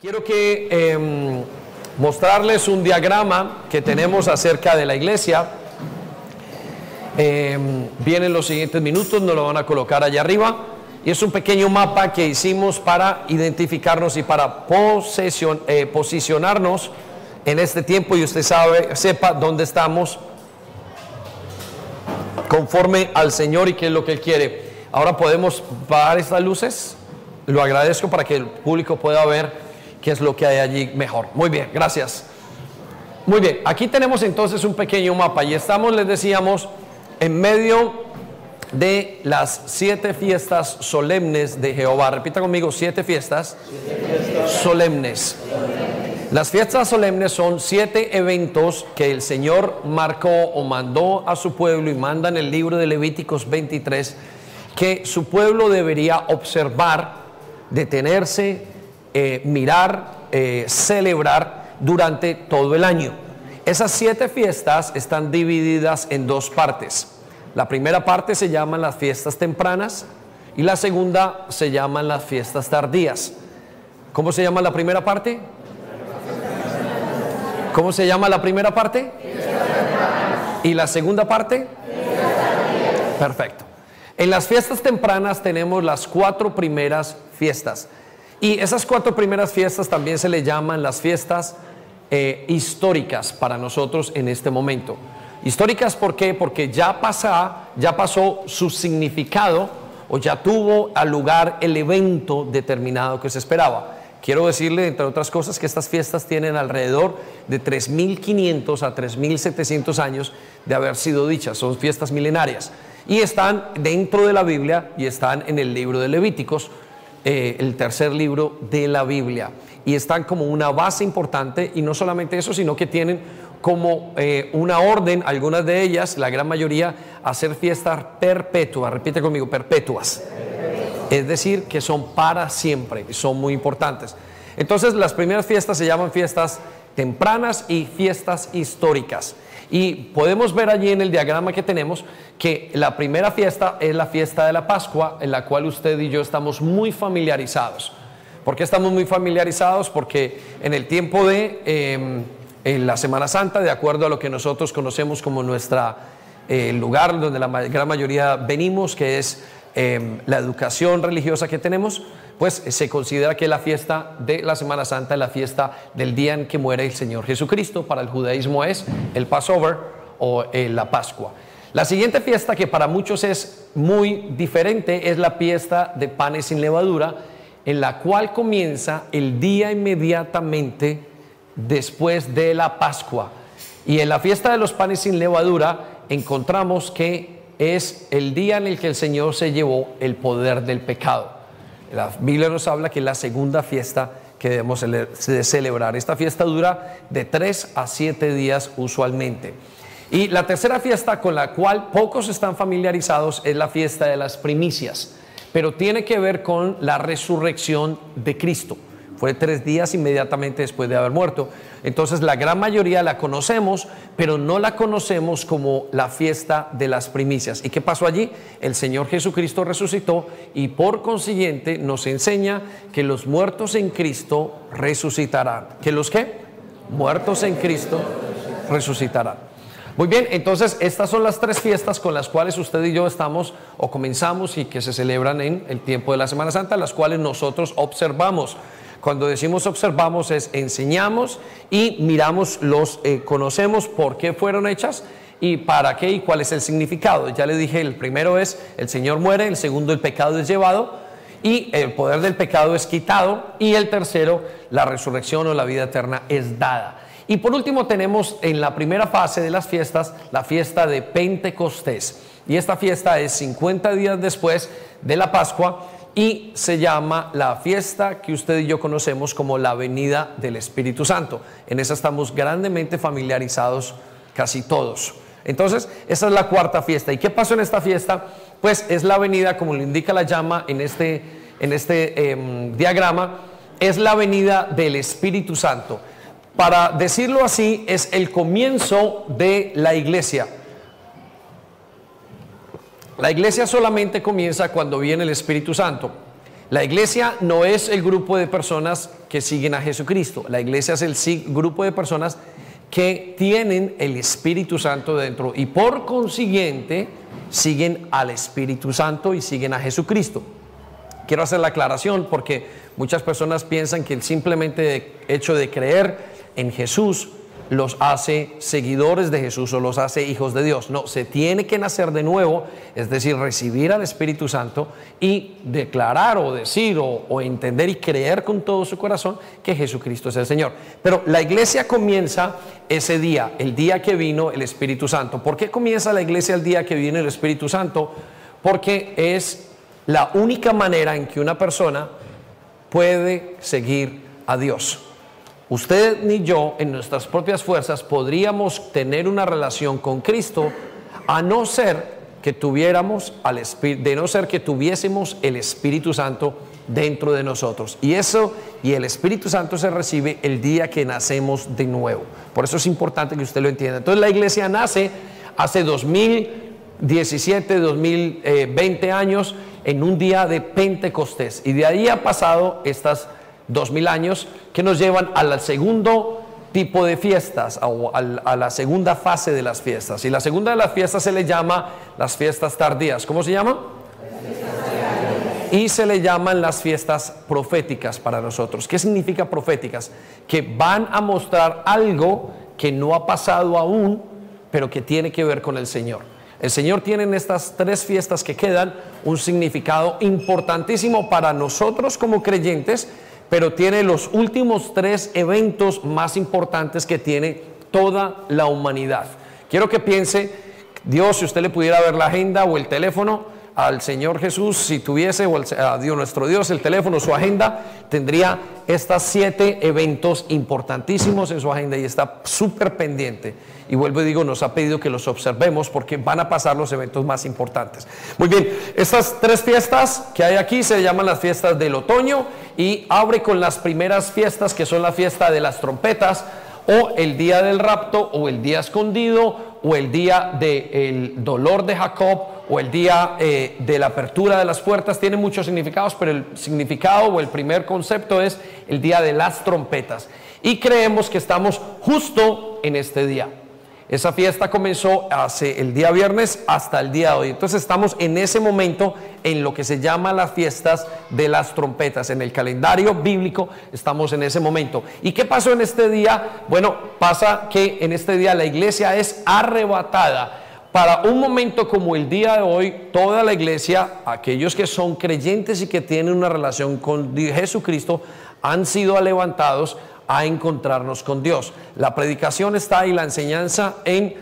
Quiero que em, mostrarles un diagrama que tenemos acerca de la iglesia. Em, vienen los siguientes minutos, nos lo van a colocar allá arriba. Y es un pequeño mapa que hicimos para identificarnos y para eh, posicionarnos en este tiempo y usted sabe, sepa dónde estamos conforme al Señor y qué es lo que Él quiere. Ahora podemos pagar estas luces. Lo agradezco para que el público pueda ver qué es lo que hay allí mejor. Muy bien, gracias. Muy bien, aquí tenemos entonces un pequeño mapa y estamos, les decíamos, en medio de las siete fiestas solemnes de Jehová. Repita conmigo, siete fiestas, solemnes. Las fiestas solemnes son siete eventos que el Señor marcó o mandó a su pueblo y manda en el libro de Levíticos 23 que su pueblo debería observar, detenerse, eh, mirar, eh, celebrar durante todo el año. Esas siete fiestas están divididas en dos partes. La primera parte se llaman las fiestas tempranas y la segunda se llaman las fiestas tardías. ¿Cómo se llama la primera parte? ¿Cómo se llama la primera parte? ¿Y la segunda parte? Perfecto. En las fiestas tempranas tenemos las cuatro primeras fiestas. Y esas cuatro primeras fiestas también se le llaman las fiestas eh, históricas para nosotros en este momento. Históricas ¿por qué? Porque ya, pasa, ya pasó su significado o ya tuvo al lugar el evento determinado que se esperaba. Quiero decirle, entre otras cosas, que estas fiestas tienen alrededor de 3.500 a 3.700 años de haber sido dichas. Son fiestas milenarias. Y están dentro de la Biblia y están en el libro de Levíticos eh, el tercer libro de la Biblia. Y están como una base importante y no solamente eso, sino que tienen como eh, una orden, algunas de ellas, la gran mayoría, hacer fiestas perpetuas. Repite conmigo, perpetuas. Es decir, que son para siempre son muy importantes. Entonces, las primeras fiestas se llaman fiestas tempranas y fiestas históricas. Y podemos ver allí en el diagrama que tenemos que la primera fiesta es la fiesta de la Pascua, en la cual usted y yo estamos muy familiarizados. ¿Por qué estamos muy familiarizados? Porque en el tiempo de em, en la Semana Santa, de acuerdo a lo que nosotros conocemos como nuestra eh, lugar donde la gran mayoría venimos, que es em, la educación religiosa que tenemos, pues se considera que la fiesta de la Semana Santa es la fiesta del día en que muere el Señor Jesucristo. Para el judaísmo es el Passover o eh, la Pascua. La siguiente fiesta que para muchos es muy diferente es la fiesta de panes sin levadura, en la cual comienza el día inmediatamente después de la Pascua. Y en la fiesta de los panes sin levadura encontramos que es el día en el que el Señor se llevó el poder del pecado. La Biblia nos habla que es la segunda fiesta que debemos celebrar. Esta fiesta dura de tres a siete días usualmente. Y la tercera fiesta con la cual pocos están familiarizados es la fiesta de las primicias, pero tiene que ver con la resurrección de Cristo. Fue tres días inmediatamente después de haber muerto. Entonces la gran mayoría la conocemos, pero no la conocemos como la fiesta de las primicias. ¿Y qué pasó allí? El Señor Jesucristo resucitó y por consiguiente nos enseña que los muertos en Cristo resucitarán. ¿Que los qué? Muertos en Cristo resucitarán. Muy bien, entonces estas son las tres fiestas con las cuales usted y yo estamos o comenzamos y que se celebran en el tiempo de la Semana Santa, las cuales nosotros observamos. Cuando decimos observamos es enseñamos y miramos, los eh, conocemos por qué fueron hechas y para qué y cuál es el significado. Ya le dije, el primero es el Señor muere, el segundo el pecado es llevado y el poder del pecado es quitado y el tercero la resurrección o la vida eterna es dada. Y por último tenemos en la primera fase de las fiestas la fiesta de Pentecostés. Y esta fiesta es 50 días después de la Pascua y se llama la fiesta que usted y yo conocemos como la venida del Espíritu Santo. En esa estamos grandemente familiarizados casi todos. Entonces, esa es la cuarta fiesta. ¿Y qué pasó en esta fiesta? Pues es la venida, como lo indica la llama en este, en este em, diagrama, es la venida del Espíritu Santo. Para decirlo así, es el comienzo de la iglesia. La iglesia solamente comienza cuando viene el Espíritu Santo. La iglesia no es el grupo de personas que siguen a Jesucristo. La iglesia es el grupo de personas que tienen el Espíritu Santo dentro y por consiguiente siguen al Espíritu Santo y siguen a Jesucristo. Quiero hacer la aclaración porque muchas personas piensan que el simplemente hecho de creer en Jesús los hace seguidores de Jesús o los hace hijos de Dios. No, se tiene que nacer de nuevo, es decir, recibir al Espíritu Santo y declarar o decir o, entender y creer con todo su corazón que Jesucristo es el Señor. Pero la iglesia comienza ese día, el día que vino el Espíritu Santo. ¿Por qué comienza la iglesia el día que viene el Espíritu Santo? Porque es la única manera en que una persona puede seguir a Dios. Usted ni yo, en nuestras propias fuerzas, podríamos tener una relación con Cristo a no ser que tuviéramos al Espíritu, de no ser que tuviésemos el Espíritu Santo dentro de nosotros. Y eso y el Espíritu Santo se recibe el día que nacemos de nuevo. Por eso es importante que usted lo entienda. Entonces la iglesia nace hace 2017, 2020 años en un día de Pentecostés. Y de ahí ha pasado estas dos mil años que nos llevan al segundo tipo de fiestas a la segunda fase de las fiestas. Y la segunda de las fiestas se le llama las fiestas tardías. ¿Cómo se llama? Y se le llaman las fiestas proféticas para nosotros. ¿Qué significa proféticas? Que van a mostrar algo que no ha pasado aún, pero que tiene que ver con el Señor. El Señor tiene en estas tres fiestas que quedan un significado importantísimo para nosotros como creyentes, pero tiene los últimos tres eventos más importantes que tiene toda la humanidad. Quiero que piense, Dios, si usted le pudiera ver la agenda o el teléfono, al Señor Jesús, si tuviese, o a Dios nuestro Dios, el teléfono, su agenda, tendría estas siete eventos importantísimos en su agenda y está súper pendiente. Y vuelvo y digo, nos ha pedido que los observemos porque van a pasar los eventos más importantes. Muy bien, estas tres fiestas que hay aquí se llaman las fiestas del otoño y abre con las primeras fiestas que son la fiesta de las trompetas o el día del rapto o el día escondido o el día del dolor de Jacob o el día eh, de la apertura de las puertas tiene muchos significados, pero el significado o el primer concepto es el día de las trompetas. Y creemos que estamos justo en este día. Esa fiesta comenzó hace el día viernes hasta el día de hoy. Entonces estamos en ese momento en lo que se llama las fiestas de las trompetas. En el calendario bíblico estamos en ese momento. ¿Y qué pasó en este día? Bueno, pasa que en este día la iglesia es arrebatada. Para un momento como el día de hoy, toda la iglesia, aquellos que son creyentes y que tienen una relación con Jesucristo, han sido levantados a encontrarnos con Dios. La predicación está ahí, la enseñanza en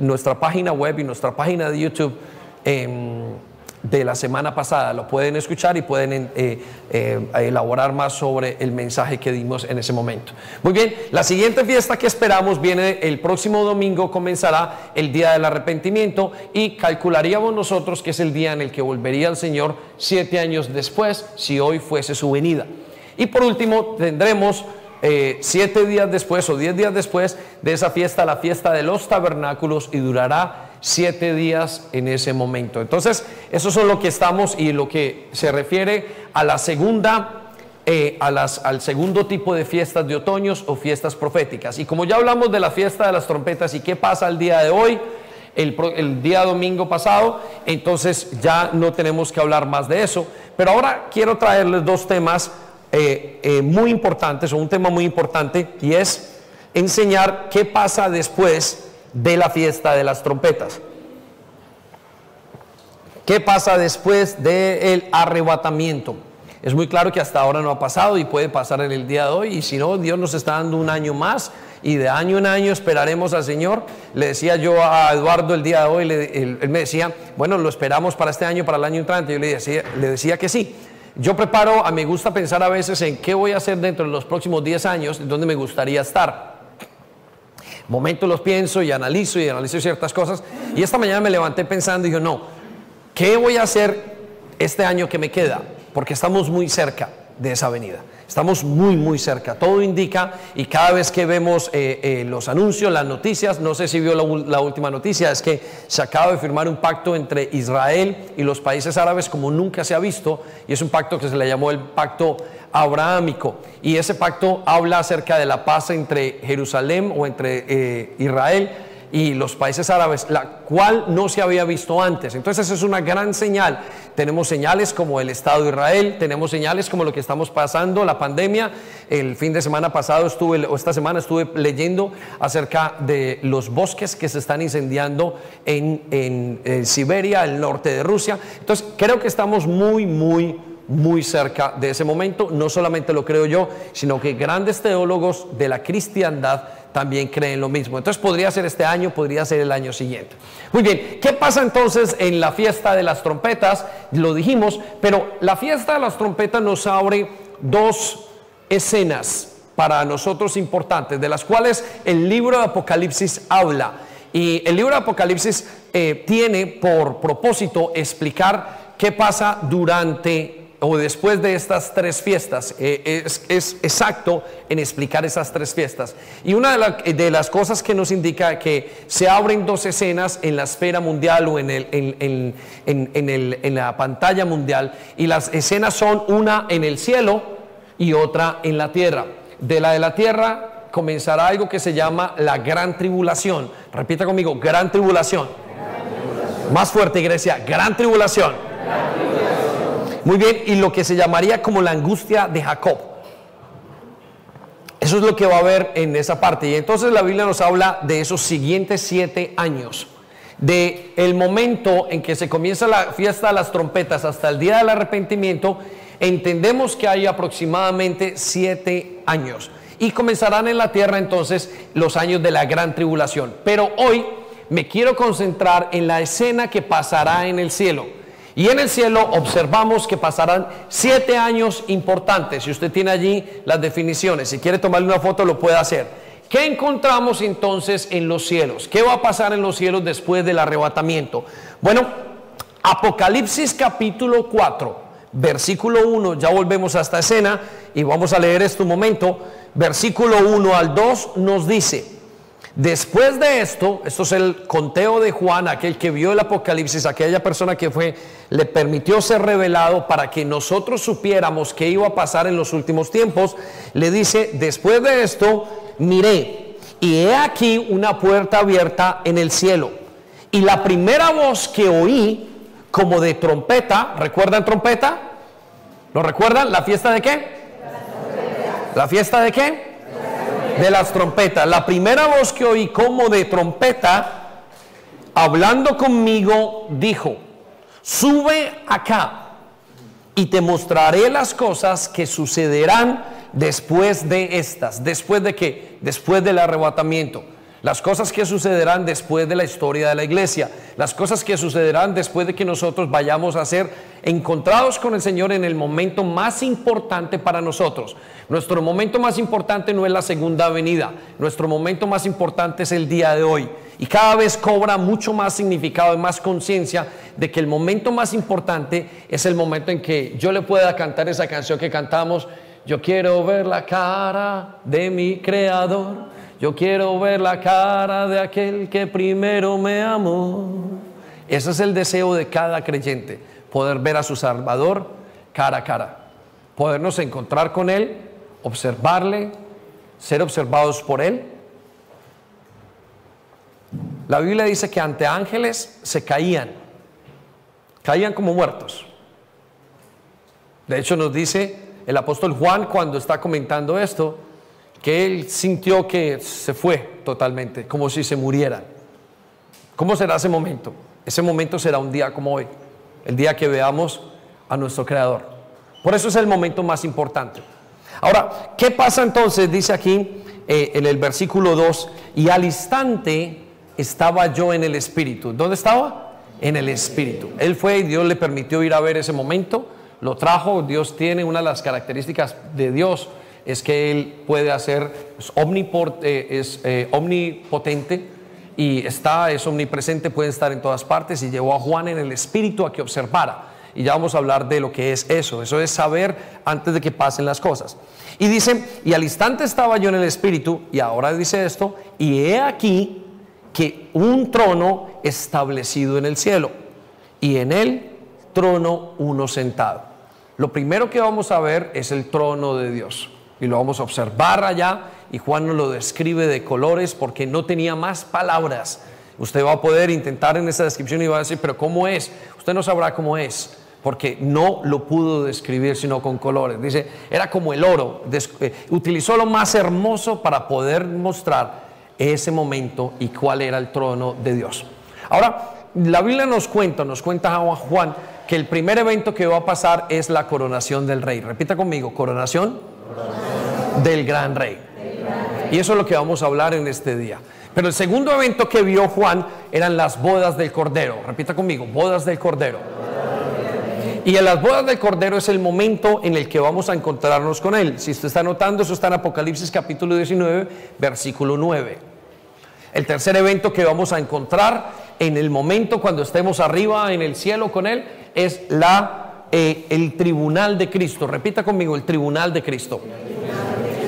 nuestra página web y nuestra página de YouTube em, de la semana pasada. Lo pueden escuchar y pueden eh, eh, elaborar más sobre el mensaje que dimos en ese momento. Muy bien, la siguiente fiesta que esperamos viene el próximo domingo, comenzará el día del arrepentimiento y calcularíamos nosotros que es el día en el que volvería el Señor siete años después, si hoy fuese su venida. Y por último, tendremos eh, siete días después o diez días después de esa fiesta, la fiesta de los tabernáculos, y durará siete días en ese momento. Entonces, eso es lo que estamos y lo que se refiere a la segunda eh, a las, al segundo tipo de fiestas de otoños o fiestas proféticas. Y como ya hablamos de la fiesta de las trompetas y qué pasa el día de hoy, el, el, día domingo pasado, entonces ya no tenemos que hablar más de eso. Pero ahora quiero traerles dos temas eh, eh, muy importantes o un tema muy importante y es enseñar qué pasa después de la fiesta de las trompetas. ¿Qué pasa después del arrebatamiento? Es muy claro que hasta ahora no ha pasado y puede pasar en el día de hoy y si no, Dios nos está dando un año más y de año en año esperaremos al Señor. Le decía yo a Eduardo el día de hoy, él, me decía, bueno, lo esperamos para este año, para el año entrante. Yo le decía, le decía que sí. Yo preparo, a me gusta pensar a veces en qué voy a hacer dentro de los próximos 10 años, en dónde me gustaría estar. Momento los pienso y analizo y analizo ciertas cosas. Y esta mañana me levanté pensando y dije, no, ¿qué voy a hacer este año que me queda? Porque estamos muy cerca. De esa venida. Estamos muy, muy cerca. Todo indica y cada vez que vemos eh, eh, los anuncios, las noticias, no sé si vio la, última noticia, es que se acaba de firmar un pacto entre Israel y los países árabes como nunca se ha visto y es un pacto que se le llamó el pacto abrahámico. Y ese pacto habla acerca de la paz entre Jerusalén o entre eh, Israel y los países árabes, la cual no se había visto antes. Entonces es una gran señal. Tenemos señales como el Estado de Israel, tenemos señales como lo que estamos pasando, la pandemia. El fin de semana pasado estuve, o esta semana estuve leyendo acerca de los bosques que se están incendiando en, en, en Siberia, el norte de Rusia. Entonces creo que estamos muy, muy muy cerca de ese momento. No solamente lo creo yo, sino que grandes teólogos de la cristiandad también creen lo mismo. Entonces podría ser este año, podría ser el año siguiente. Muy bien, ¿qué pasa entonces en la fiesta de las trompetas? Lo dijimos, pero la fiesta de las trompetas nos abre dos escenas para nosotros importantes, de las cuales el libro de Apocalipsis habla. Y el libro de Apocalipsis eh, tiene por propósito explicar qué pasa durante o después de estas tres fiestas, eh, es, exacto en explicar esas tres fiestas. Y una de, las cosas que nos indica que se abren dos escenas en la esfera mundial o en, la pantalla mundial, y las escenas son una en el cielo y otra en la tierra. De la de la tierra comenzará algo que se llama la gran tribulación. Repita conmigo, gran tribulación. Más fuerte, iglesia, Gran tribulación. Muy bien, y lo que se llamaría como la angustia de Jacob. Eso es lo que va a haber en esa parte. Y entonces la Biblia nos habla de esos siguientes siete años. De el momento en que se comienza la fiesta de las trompetas hasta el día del arrepentimiento, entendemos que hay aproximadamente siete años. Y comenzarán en la tierra entonces los años de la gran tribulación. Pero hoy me quiero concentrar en la escena que pasará en el cielo. Y en el cielo observamos que pasarán siete años importantes. Si usted tiene allí las definiciones, si quiere tomarle una foto, lo puede hacer. ¿Qué encontramos entonces en los cielos? ¿Qué va a pasar en los cielos después del arrebatamiento? Bueno, Apocalipsis capítulo 4, versículo 1, ya volvemos a esta escena y vamos a leer esto un momento. Versículo 1 al 2 nos dice, Después de esto, esto es el conteo de Juan, aquel que vio el Apocalipsis, aquella persona que fue, le permitió ser revelado para que nosotros supiéramos qué iba a pasar en los últimos tiempos, le dice, después de esto, miré, y he aquí una puerta abierta en el cielo. Y la primera voz que oí, como de trompeta, ¿recuerdan trompeta? ¿Lo recuerdan? ¿La fiesta de qué? ¿La fiesta de qué? De las trompetas. La primera voz que oí como de trompeta, hablando conmigo, dijo, sube acá y te mostraré las cosas que sucederán después de estas. ¿Después de qué? Después del arrebatamiento las cosas que sucederán después de la historia de la iglesia, las cosas que sucederán después de que nosotros vayamos a ser encontrados con el Señor en el momento más importante para nosotros. Nuestro momento más importante no es la segunda venida, nuestro momento más importante es el día de hoy. Y cada vez cobra mucho más significado y más conciencia de que el momento más importante es el momento en que yo le pueda cantar esa canción que cantamos, yo quiero ver la cara de mi creador yo quiero ver la cara de aquel que primero me amó. Ese es el deseo de cada creyente, poder ver a su Salvador cara a cara, podernos encontrar con Él, observarle, ser observados por Él. La Biblia dice que ante ángeles se caían, caían como muertos. De hecho nos dice el apóstol Juan cuando está comentando esto, que él sintió que se fue totalmente, como si se muriera. ¿Cómo será ese momento? Ese momento será un día como hoy, el día que veamos a nuestro Creador. Por eso es el momento más importante. Ahora, ¿qué pasa entonces? Dice aquí eh, en el versículo 2, y al instante estaba yo en el Espíritu. ¿Dónde estaba? En el Espíritu. Él fue y Dios le permitió ir a ver ese momento, lo trajo, Dios tiene una de las características de Dios es que Él puede hacer, es, es eh, omnipotente y está, es omnipresente, puede estar en todas partes y llevó a Juan en el espíritu a que observara. Y ya vamos a hablar de lo que es eso. Eso es saber antes de que pasen las cosas. Y dice, y al instante estaba yo en el Espíritu, y ahora dice esto, y he aquí que un trono establecido en el cielo, y en el trono uno sentado. Lo primero que vamos a ver es el trono de Dios, y lo vamos a observar allá, y Juan nos lo describe de colores porque no tenía más palabras. Usted va a poder intentar en esa descripción y va a decir, pero ¿cómo es? Usted no sabrá cómo es porque no lo pudo describir sino con colores. Dice, era como el oro, eh, utilizó lo más hermoso para poder mostrar ese momento y cuál era el trono de Dios. Ahora, la Biblia nos cuenta, nos cuenta Juan, que el primer evento que va a pasar es la coronación del rey. Repita conmigo, coronación, Del, gran rey. Y eso es lo que vamos a hablar en este día. Pero el segundo evento que vio Juan eran las bodas del Cordero. Repita conmigo, bodas del Cordero. Y en las bodas del Cordero es el momento en el que vamos a encontrarnos con Él. Si usted está notando, eso está en Apocalipsis capítulo 19, versículo 9. El tercer evento que vamos a encontrar en el momento cuando estemos arriba en el cielo con Él es la, eh, el tribunal de Cristo. Repita conmigo, el tribunal de Cristo.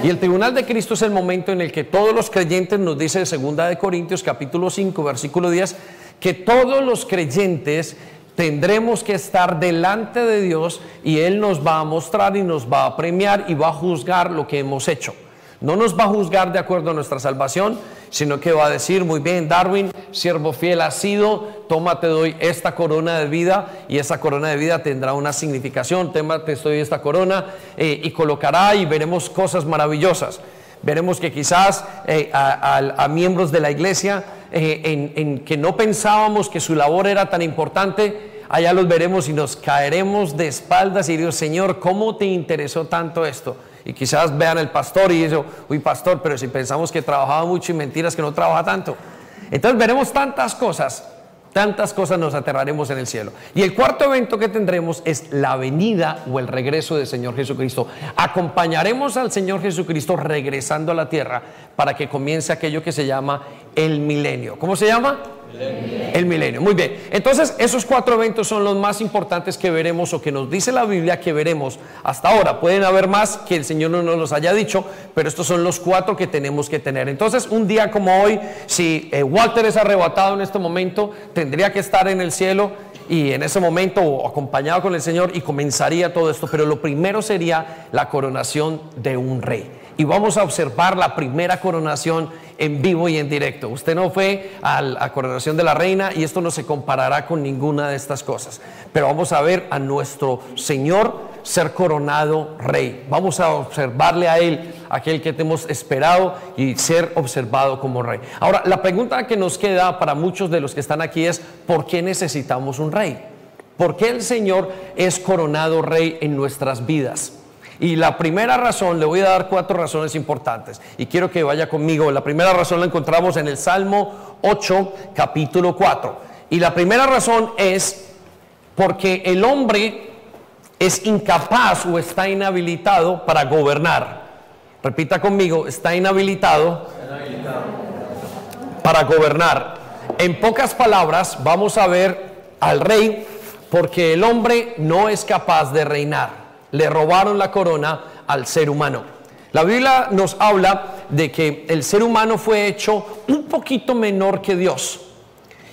Y el tribunal de Cristo es el momento en el que todos los creyentes, nos dice Segunda de Corintios capítulo 5, versículo 10, que todos los creyentes tendremos que estar delante de Dios y Él nos va a mostrar y nos va a premiar y va a juzgar lo que hemos hecho. No nos va a juzgar de acuerdo a nuestra salvación, sino que va a decir, muy bien, Darwin, siervo fiel has sido, toma, te doy esta corona de vida y esa corona de vida tendrá una significación, tema, te doy esta corona eh, y colocará y veremos cosas maravillosas. Veremos que quizás eh, a, miembros de la iglesia eh, en, en que no pensábamos que su labor era tan importante, allá los veremos y nos caeremos de espaldas y Dios, Señor, ¿cómo te interesó tanto esto? Y quizás vean el pastor y eso, uy pastor, pero si pensamos que trabajaba mucho y mentiras que no trabaja tanto. Entonces veremos tantas cosas Tantas cosas nos aterraremos en el cielo. Y el cuarto evento que tendremos es la venida o el regreso del Señor Jesucristo. Acompañaremos al Señor Jesucristo regresando a la tierra para que comience aquello que se llama el milenio. ¿Cómo se llama? El milenio. Muy bien. Entonces, esos cuatro eventos son los más importantes que veremos o que nos dice la Biblia que veremos hasta ahora. Pueden haber más que el Señor no nos los haya dicho, pero estos son los cuatro que tenemos que tener. Entonces, un día como hoy, si eh, Walter es arrebatado en este momento, tendría que estar en el cielo y en ese momento acompañado con el Señor y comenzaría todo esto. Pero lo primero sería la coronación de un rey y vamos a observar la primera coronación en vivo y en directo. Usted no fue a la coronación de la reina y esto no se comparará con ninguna de estas cosas. Pero vamos a ver a nuestro Señor ser coronado rey. Vamos a observarle a Él, aquel que hemos esperado, y ser observado como rey. Ahora, la pregunta que nos queda para muchos de los que están aquí es, ¿por qué necesitamos un rey? ¿Por qué el Señor es coronado rey en nuestras vidas? Y la primera razón, le voy a dar cuatro razones importantes y quiero que vaya conmigo. La primera razón la encontramos en el Salmo 8, capítulo 4. Y la primera razón es porque el hombre es incapaz o está inhabilitado para gobernar. Repita conmigo, está inhabilitado, para gobernar. En pocas palabras, vamos a ver al rey porque el hombre no es capaz de reinar le robaron la corona al ser humano. La Biblia nos habla de que el ser humano fue hecho un poquito menor que Dios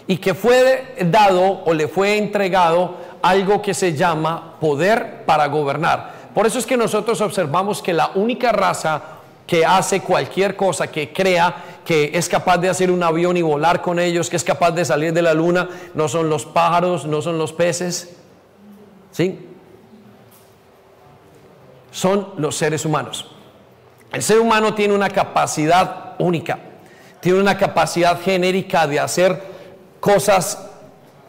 y que fue dado o le fue entregado algo que se llama poder para gobernar. Por eso es que nosotros observamos que la única raza que hace cualquier cosa, que crea que es capaz de hacer un avión y volar con ellos, que es capaz de salir de la luna, no son los pájaros, no son los peces, ¿sí? Son los seres humanos. El ser humano tiene una capacidad única, tiene una capacidad genérica de hacer cosas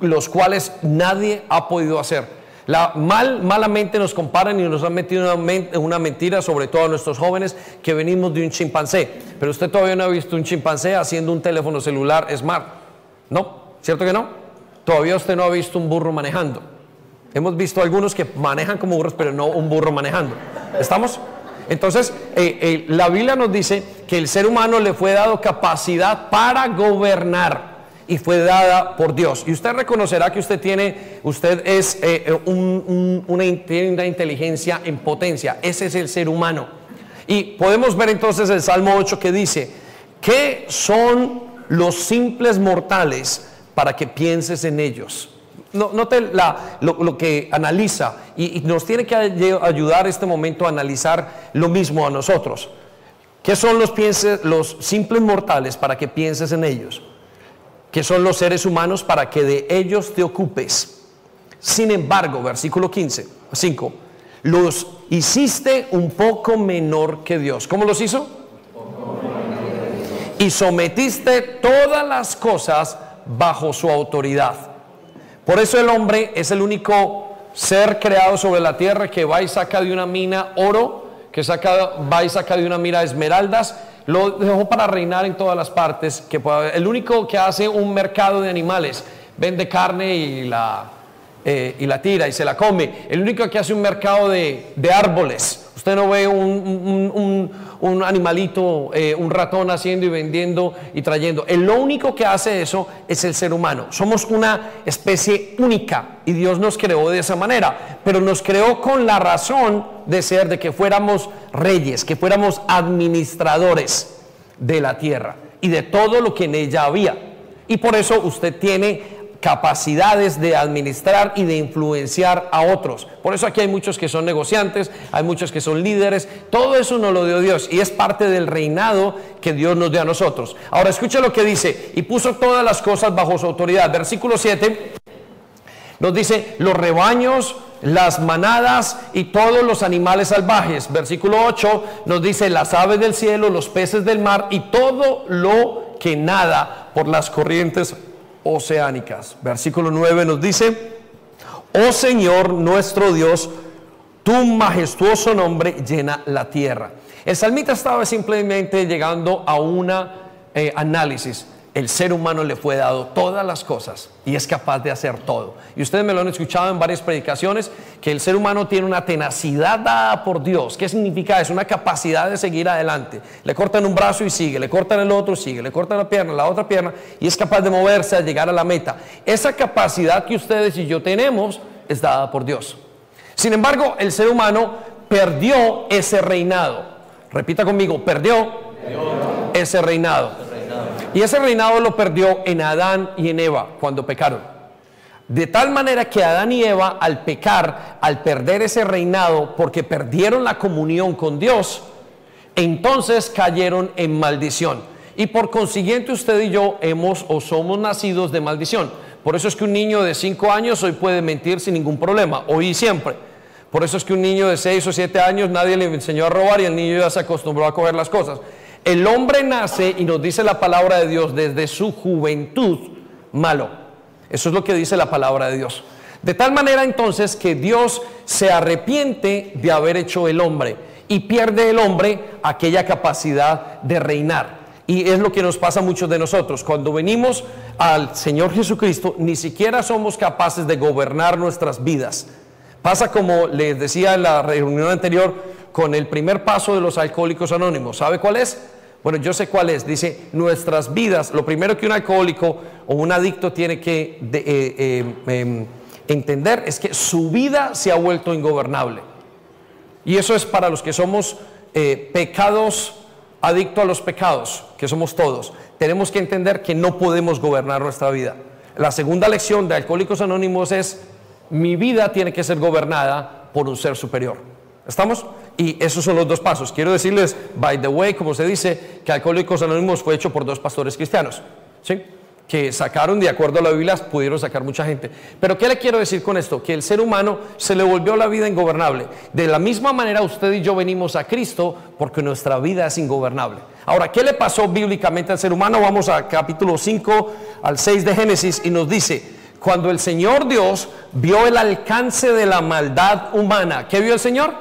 los cuales nadie ha podido hacer. La, mal, malamente nos comparan y nos han metido una, una mentira, sobre todo a nuestros jóvenes, que venimos de un chimpancé. Pero usted todavía no ha visto un chimpancé haciendo un teléfono celular smart. ¿No? ¿Cierto que no? Todavía usted no ha visto un burro manejando. Hemos visto algunos que manejan como burros, pero no un burro manejando. ¿Estamos? Entonces, eh, eh, la Biblia nos dice que el ser humano le fue dado capacidad para gobernar. y fue dada por Dios. Y usted reconocerá que usted tiene, usted es eh, una, una inteligencia en potencia. Ese es el ser humano. Y podemos ver entonces el Salmo 8 que dice, ¿qué son los simples mortales para que pienses en ellos? Note la, lo, que analiza y, y, nos tiene que ayudar este momento a analizar lo mismo a nosotros. ¿Qué son los, pienses, los simples mortales para que pienses en ellos? ¿Qué son los seres humanos para que de ellos te ocupes? Sin embargo, versículo 15, 5, los hiciste un poco menor que Dios. ¿Cómo los hizo? Y sometiste todas las cosas bajo su autoridad por eso el hombre es el único ser creado sobre la tierra que va y saca de una mina oro, que saca, va y saca de una mina esmeraldas, lo dejó para reinar en todas las partes. Que el único que hace un mercado de animales, vende carne y la, eh, y la tira y se la come. El único que hace un mercado de, de árboles. Usted no ve un, un, animalito, eh, un ratón haciendo y vendiendo y trayendo. El lo único que hace eso es el ser humano. Somos una especie única y Dios nos creó de esa manera, pero nos creó con la razón de ser, de que fuéramos reyes, que fuéramos administradores de la tierra y de todo lo que en ella había. Y por eso usted tiene capacidades de administrar y de influenciar a otros. Por eso aquí hay muchos que son negociantes, hay muchos que son líderes, todo eso nos lo dio Dios y es parte del reinado que Dios nos dio a nosotros. Ahora escucha lo que dice, y puso todas las cosas bajo su autoridad. Versículo 7 nos dice, los rebaños, las manadas y todos los animales salvajes. Versículo 8 nos dice, las aves del cielo, los peces del mar y todo lo que nada por las corrientes oceánicas. Versículo 9 nos dice, oh Señor nuestro Dios, tu majestuoso nombre llena la tierra. El salmista estaba simplemente llegando a un eh, análisis el ser humano le fue dado todas las cosas y es capaz de hacer todo. Y ustedes me lo han escuchado en varias predicaciones, que el ser humano tiene una tenacidad dada por Dios. ¿Qué significa Es Una capacidad de seguir adelante. Le cortan un brazo y sigue, le cortan el otro y sigue, le cortan la pierna, la otra pierna y es capaz de moverse a llegar a la meta. Esa capacidad que ustedes y yo tenemos es dada por Dios. Sin embargo, el ser humano perdió ese reinado. Repita conmigo, perdió ese reinado. Y ese reinado lo perdió en Adán y en Eva cuando pecaron. De tal manera que Adán y Eva al pecar, al perder ese reinado, porque perdieron la comunión con Dios, entonces cayeron en maldición. Y por consiguiente usted y yo hemos o somos nacidos de maldición. Por eso es que un niño de 5 años hoy puede mentir sin ningún problema, hoy y siempre. Por eso es que un niño de 6 o 7 años nadie le enseñó a robar y el niño ya se acostumbró a coger las cosas. El hombre nace, y nos dice la palabra de Dios, desde su juventud malo. Eso es lo que dice la palabra de Dios. De tal manera entonces que Dios se arrepiente de haber hecho el hombre y pierde el hombre aquella capacidad de reinar. Y es lo que nos pasa a muchos de nosotros. Cuando venimos al Señor Jesucristo, ni siquiera somos capaces de gobernar nuestras vidas. Pasa como les decía en la reunión anterior con el primer paso de los alcohólicos anónimos. ¿Sabe cuál es? Bueno, yo sé cuál es. Dice, nuestras vidas, lo primero que un alcohólico o un adicto tiene que eh, eh, em, entender es que su vida se ha vuelto ingobernable. Y eso es para los que somos eh, pecados, adictos a los pecados, que somos todos. Tenemos que entender que no podemos gobernar nuestra vida. La segunda lección de Alcohólicos Anónimos es, mi vida tiene que ser gobernada por un ser superior. ¿Estamos? Y esos son los dos pasos. Quiero decirles, by the way, como se dice, que Alcohólicos Anónimos fue hecho por dos pastores cristianos, ¿sí? que sacaron, de acuerdo a la Biblia, pudieron sacar mucha gente. Pero ¿qué le quiero decir con esto? Que el ser humano se le volvió la vida ingobernable. De la misma manera usted y yo venimos a Cristo porque nuestra vida es ingobernable. Ahora, ¿qué le pasó bíblicamente al ser humano? Vamos a capítulo 5 al 6 de Génesis y nos dice, cuando el Señor Dios vio el alcance de la maldad humana, ¿qué vio el Señor?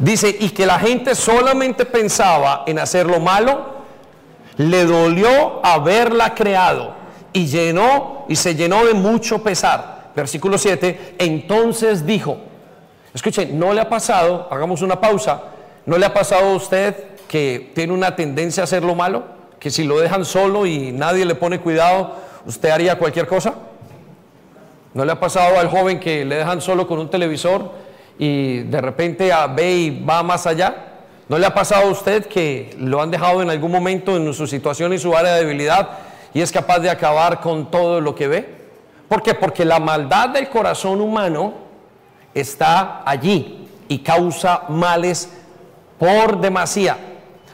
Dice, y que la gente solamente pensaba en hacer lo malo, le dolió haberla creado y llenó y se llenó de mucho pesar. Versículo 7, entonces dijo, escuchen, ¿no le ha pasado, hagamos una pausa, ¿no le ha pasado a usted que tiene una tendencia a hacer lo malo? que si lo dejan solo y nadie le pone cuidado, usted haría cualquier cosa? ¿No le ha pasado al joven que le dejan solo con un televisor y de repente ve y va más allá? ¿No le ha pasado a usted que lo han dejado en algún momento en su situación y su área de debilidad y es capaz de acabar con todo lo que ve? ¿Por qué? Porque la maldad del corazón humano está allí y causa males por demasía.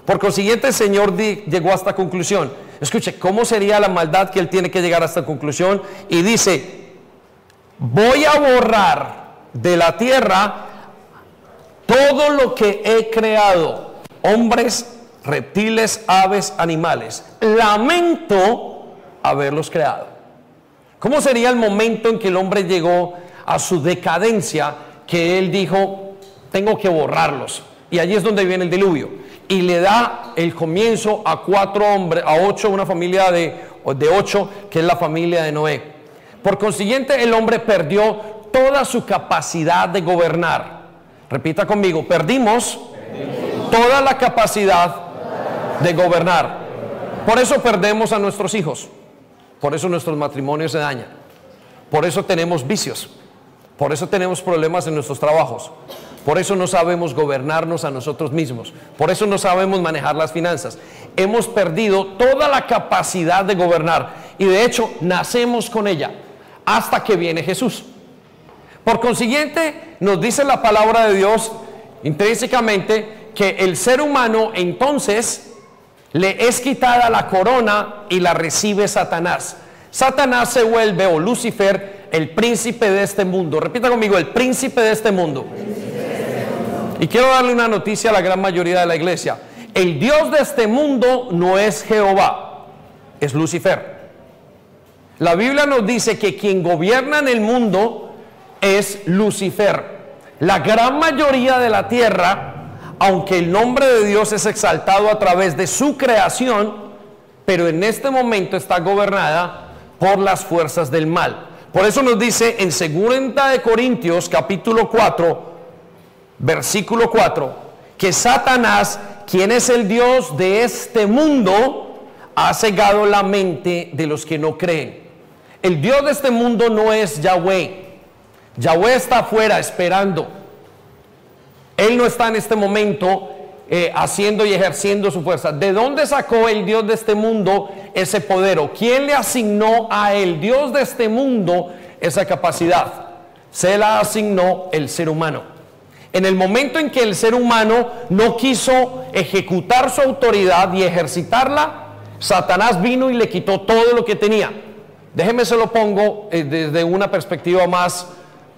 Por consiguiente, el Señor llegó a esta conclusión. Escuche, ¿cómo sería la maldad que Él tiene que llegar a esta conclusión? Y dice, voy a borrar de la tierra todo lo que he creado, hombres, reptiles, aves, animales. Lamento haberlos creado. ¿Cómo sería el momento en que el hombre llegó a su decadencia que él dijo, tengo que borrarlos? Y allí es donde viene el diluvio. Y le da el comienzo a cuatro hombres, a ocho, una familia de, de ocho, que es la familia de Noé. Por consiguiente, el hombre perdió toda su capacidad de gobernar. Repita conmigo, perdimos toda la capacidad de gobernar. Por eso perdemos a nuestros hijos. Por eso nuestros matrimonios se dañan. Por eso tenemos vicios. Por eso tenemos problemas en nuestros trabajos. Por eso no sabemos gobernarnos a nosotros mismos. Por eso no sabemos manejar las finanzas. Hemos perdido toda la capacidad de gobernar. Y de hecho, nacemos con ella hasta que viene Jesús. Por consiguiente, nos dice la palabra de Dios intrínsecamente que el ser humano entonces le es quitada la corona y la recibe Satanás. Satanás se vuelve, o Lucifer, el príncipe de este mundo. Repita conmigo, el príncipe de este mundo. Y quiero darle una noticia a la gran mayoría de la iglesia. El Dios de este mundo no es Jehová, es Lucifer. La Biblia nos dice que quien gobierna en el mundo es Lucifer. La gran mayoría de la tierra, aunque el nombre de Dios es exaltado a través de su creación, pero en este momento está gobernada por las fuerzas del mal. Por eso nos dice en 2 de Corintios capítulo 4, versículo 4, que Satanás, quien es el Dios de este mundo, ha cegado la mente de los que no creen. El Dios de este mundo no es Yahweh. Yahweh está afuera esperando. Él no está en este momento eh, haciendo y ejerciendo su fuerza. ¿De dónde sacó el Dios de este mundo ese poder? ¿O quién le asignó a el Dios de este mundo esa capacidad? Se la asignó el ser humano. En el momento en que el ser humano no quiso ejecutar su autoridad y ejercitarla, Satanás vino y le quitó todo lo que tenía. Déjeme se lo pongo eh, desde una perspectiva más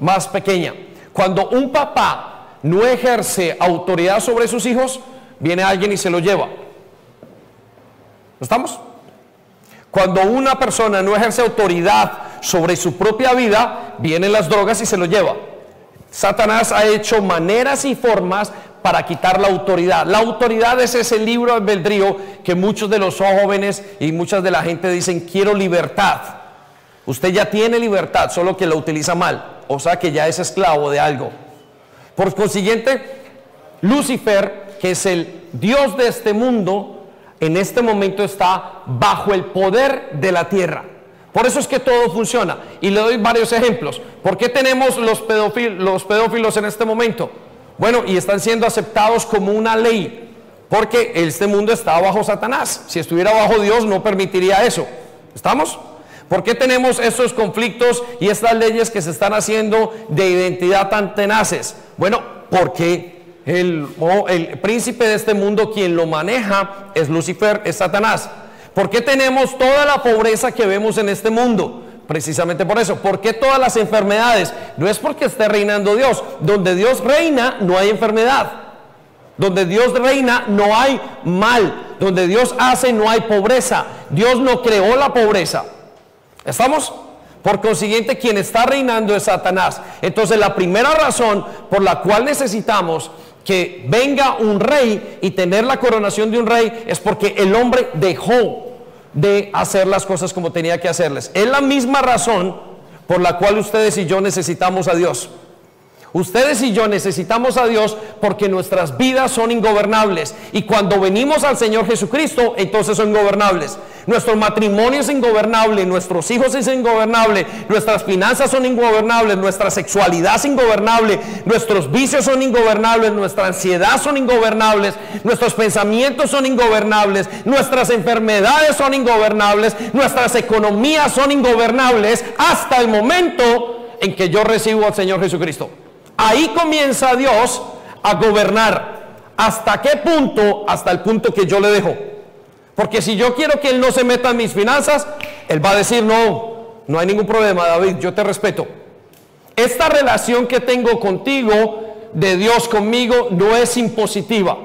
más pequeña. Cuando un papá no ejerce autoridad sobre sus hijos, viene alguien y se lo lleva. ¿Estamos? Cuando una persona no ejerce autoridad sobre su propia vida, vienen las drogas y se lo lleva. Satanás ha hecho maneras y formas para quitar la autoridad. La autoridad es ese libro de albedrío que muchos de los jóvenes y muchas de la gente dicen, quiero libertad. Usted ya tiene libertad, solo que la utiliza mal o sea que ya es esclavo de algo. Por consiguiente, Lucifer, que es el Dios de este mundo, en este momento está bajo el poder de la tierra. Por eso es que todo funciona. Y le doy varios ejemplos. ¿Por qué tenemos los, los pedófilos en este momento? Bueno, y están siendo aceptados como una ley. Porque este mundo está bajo Satanás. Si estuviera bajo Dios no permitiría eso. ¿Estamos? ¿Por qué tenemos estos conflictos y estas leyes que se están haciendo de identidad tan tenaces? Bueno, porque el, el príncipe de este mundo, quien lo maneja, es Lucifer, es Satanás. ¿Por qué tenemos toda la pobreza que vemos en este mundo? Precisamente por eso. ¿Por qué todas las enfermedades? No es porque esté reinando Dios. Donde Dios reina, no hay enfermedad. Donde Dios reina, no hay mal. Donde Dios hace, no hay pobreza. Dios no creó la pobreza. ¿Estamos? Por consiguiente, quien está reinando es Satanás. Entonces, la primera razón por la cual necesitamos que venga un rey y tener la coronación de un rey es porque el hombre dejó de hacer las cosas como tenía que hacerles. Es la misma razón por la cual ustedes y yo necesitamos a Dios. Ustedes y yo necesitamos a Dios porque nuestras vidas son ingobernables. Y cuando venimos al Señor Jesucristo, entonces son ingobernables. Nuestro matrimonio es ingobernable, nuestros hijos es ingobernable, nuestras finanzas son ingobernables, nuestra sexualidad es ingobernable, nuestros vicios son ingobernables, nuestra ansiedad son ingobernables, nuestros pensamientos son ingobernables, nuestras enfermedades son ingobernables, nuestras economías son ingobernables hasta el momento en que yo recibo al Señor Jesucristo. Ahí comienza Dios a gobernar. ¿Hasta qué punto? Hasta el punto que yo le dejo. Porque si yo quiero que Él no se meta en mis finanzas, Él va a decir, no, no hay ningún problema, David, yo te respeto. Esta relación que tengo contigo, de Dios conmigo, no es impositiva.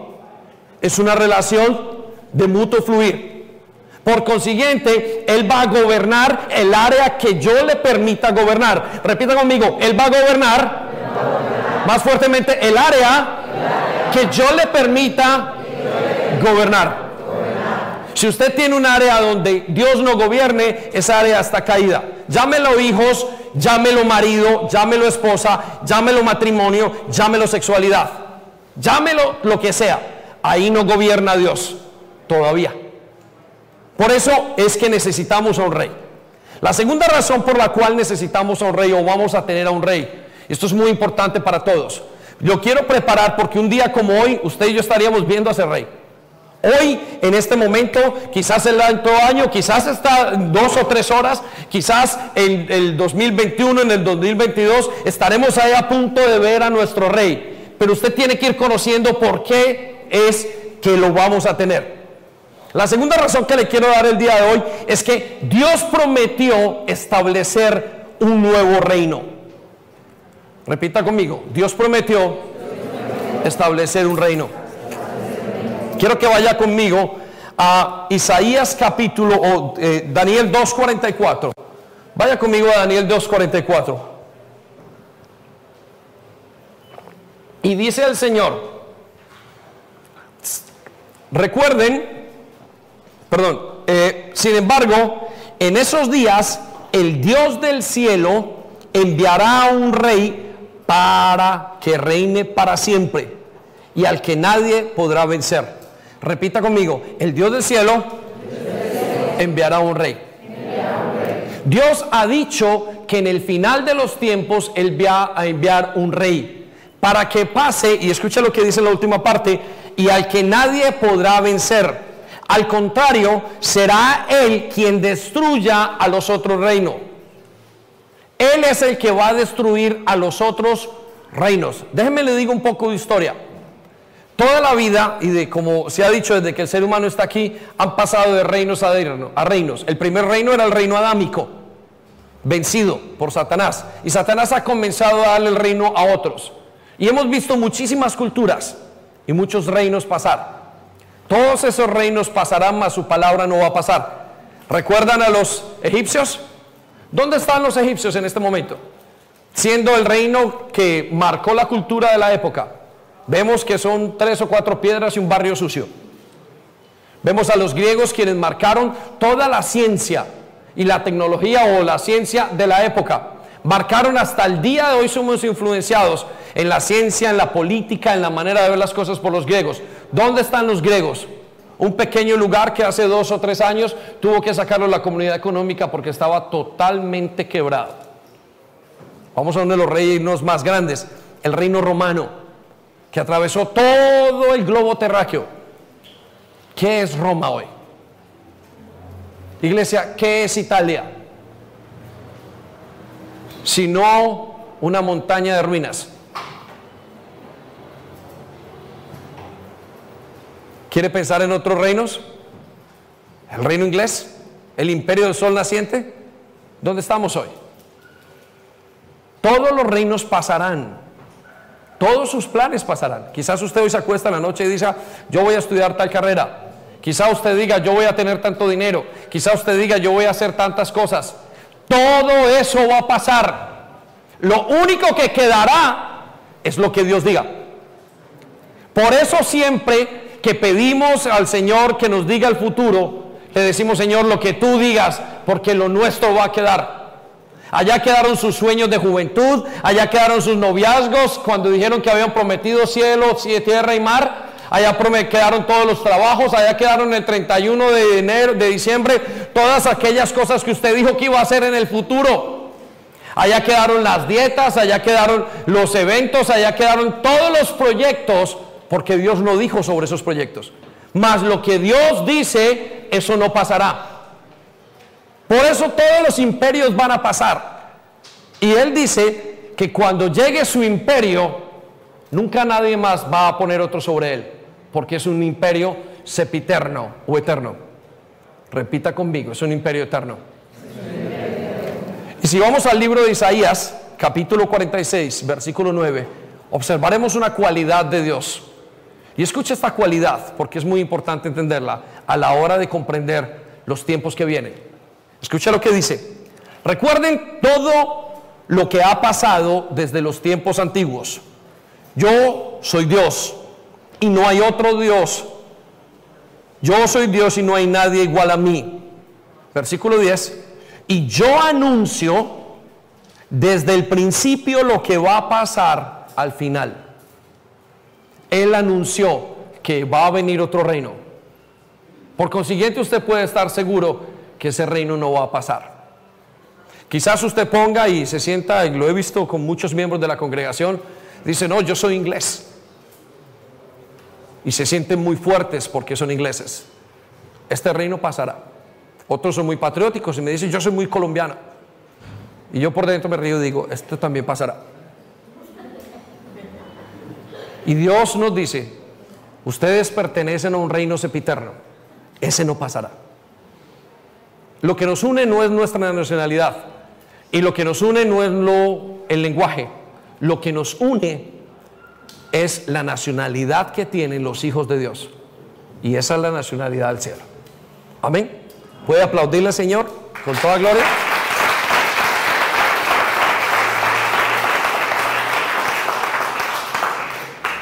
Es una relación de mutuo fluir. Por consiguiente, Él va a gobernar el área que yo le permita gobernar. Repita conmigo, Él va a gobernar más fuertemente, el área que yo le permita gobernar. Si usted tiene un área donde Dios no gobierne, esa área está caída. Llámelo hijos, llámelo marido, llámelo esposa, llámelo matrimonio, llámelo sexualidad. Llámelo lo que sea. Ahí no gobierna Dios todavía. Por eso es que necesitamos a un rey. La segunda razón por la cual necesitamos a un rey o vamos a tener a un rey esto es muy importante para todos. Yo quiero preparar porque un día como hoy, usted y yo estaríamos viendo a ese rey. Hoy, en este momento, quizás el otro año, quizás está dos o tres horas, quizás en el 2021, en el 2022, estaremos ahí a punto de ver a nuestro rey. Pero usted tiene que ir conociendo por qué es que lo vamos a tener. La segunda razón que le quiero dar el día de hoy es que Dios prometió establecer un nuevo reino. Repita conmigo, Dios prometió establecer un reino. Quiero que vaya conmigo a Isaías capítulo o eh, Daniel 2.44. Vaya conmigo a Daniel 2.44. Y dice el Señor, recuerden, perdón, eh, sin embargo, en esos días el Dios del cielo enviará a un rey para que reine para siempre y al que nadie podrá vencer. Repita conmigo, el Dios del cielo enviará un rey. Dios ha dicho que en el final de los tiempos Él va a enviar un rey para que pase, y escucha lo que dice la última parte, y al que nadie podrá vencer. Al contrario, será Él quien destruya a los otros reinos. Él es el que va a destruir a los otros reinos. Déjenme le digo un poco de historia. Toda la vida, y de como se ha dicho desde que el ser humano está aquí, han pasado de reinos a, reinos. El primer reino era el reino adámico, vencido por Satanás. Y Satanás ha comenzado a darle el reino a otros. Y hemos visto muchísimas culturas y muchos reinos pasar. Todos esos reinos pasarán, mas su palabra no va a pasar. ¿Recuerdan a los egipcios? ¿Dónde están los egipcios en este momento? Siendo el reino que marcó la cultura de la época. Vemos que son tres o cuatro piedras y un barrio sucio. Vemos a los griegos quienes marcaron toda la ciencia y la tecnología o la ciencia de la época. Marcaron hasta el día de hoy somos influenciados en la ciencia, en la política, en la manera de ver las cosas por los griegos. ¿Dónde están los griegos? Un pequeño lugar que hace dos o tres años tuvo que sacarlo la comunidad económica porque estaba totalmente quebrado. Vamos a uno de los reinos más grandes, el reino romano, que atravesó todo el globo terráqueo. ¿Qué es Roma hoy? Iglesia, ¿qué es Italia? Si no una montaña de ruinas. ¿Quiere pensar en otros reinos? ¿El reino inglés? ¿El imperio del sol naciente? ¿Dónde estamos hoy? Todos los reinos pasarán. Todos sus planes pasarán. Quizás usted hoy se acuesta en la noche y dice, yo voy a estudiar tal carrera. Quizá usted diga, yo voy a tener tanto dinero. Quizá usted diga, yo voy a hacer tantas cosas. Todo eso va a pasar. Lo único que quedará es lo que Dios diga. Por eso siempre que pedimos al Señor que nos diga el futuro, le decimos, Señor, lo que tú digas, porque lo nuestro va a quedar. Allá quedaron sus sueños de juventud, allá quedaron sus noviazgos cuando dijeron que habían prometido cielo, tierra y mar. Allá quedaron todos los trabajos, allá quedaron el 31 de enero, de diciembre, todas aquellas cosas que usted dijo que iba a hacer en el futuro. Allá quedaron las dietas, allá quedaron los eventos, allá quedaron todos los proyectos, porque Dios no dijo sobre esos proyectos. Mas lo que Dios dice, eso no pasará. Por eso todos los imperios van a pasar. Y Él dice que cuando llegue su imperio, nunca nadie más va a poner otro sobre Él, porque es un imperio sepiterno o eterno. Repita conmigo, es un imperio eterno. Y si vamos al libro de Isaías, capítulo 46, versículo 9, observaremos una cualidad de Dios. Y escucha esta cualidad, porque es muy importante entenderla a la hora de comprender los tiempos que vienen. Escucha lo que dice. Recuerden todo lo que ha pasado desde los tiempos antiguos. Yo soy Dios y no hay otro Dios. Yo soy Dios y no hay nadie igual a mí. Versículo 10. Y yo anuncio desde el principio lo que va a pasar al final. Él anunció que va a venir otro reino. Por consiguiente, usted puede estar seguro que ese reino no va a pasar. Quizás usted ponga y se sienta, y lo he visto con muchos miembros de la congregación, dice, no, yo soy inglés. Y se sienten muy fuertes porque son ingleses. Este reino pasará. Otros son muy patrióticos y me dicen, yo soy muy colombiano. Y yo por dentro me río y digo, esto también pasará. Y Dios nos dice, ustedes pertenecen a un reino sepiterno. Ese no pasará. Lo que nos une no es nuestra nacionalidad. Y lo que nos une no es lo, el lenguaje. Lo que nos une es la nacionalidad que tienen los hijos de Dios. Y esa es la nacionalidad del cielo. Amén. ¿Puede aplaudirle, Señor, con toda gloria?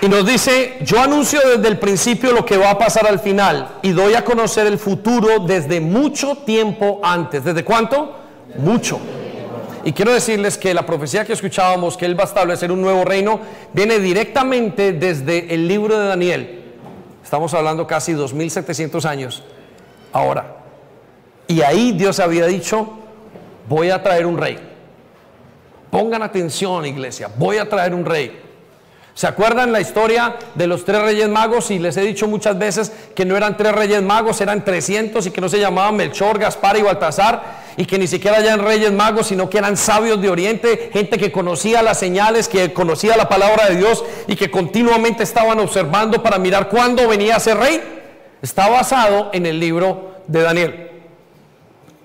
Y nos dice, yo anuncio desde el principio lo que va a pasar al final y doy a conocer el futuro desde mucho tiempo antes. ¿Desde cuánto? Mucho. Y quiero decirles que la profecía que escuchábamos, que Él va a establecer un nuevo reino, viene directamente desde el libro de Daniel. Estamos hablando casi 2700 años. Ahora, y ahí Dios había dicho, voy a traer un rey. Pongan atención, iglesia, voy a traer un rey. ¿Se acuerdan la historia de los tres reyes magos? Y les he dicho muchas veces que no eran tres reyes magos, eran 300 y que no se llamaban Melchor, Gaspar y Baltasar y que ni siquiera eran reyes magos, sino que eran sabios de Oriente, gente que conocía las señales, que conocía la palabra de Dios y que continuamente estaban observando para mirar cuándo venía a ser rey. Está basado en el libro de Daniel.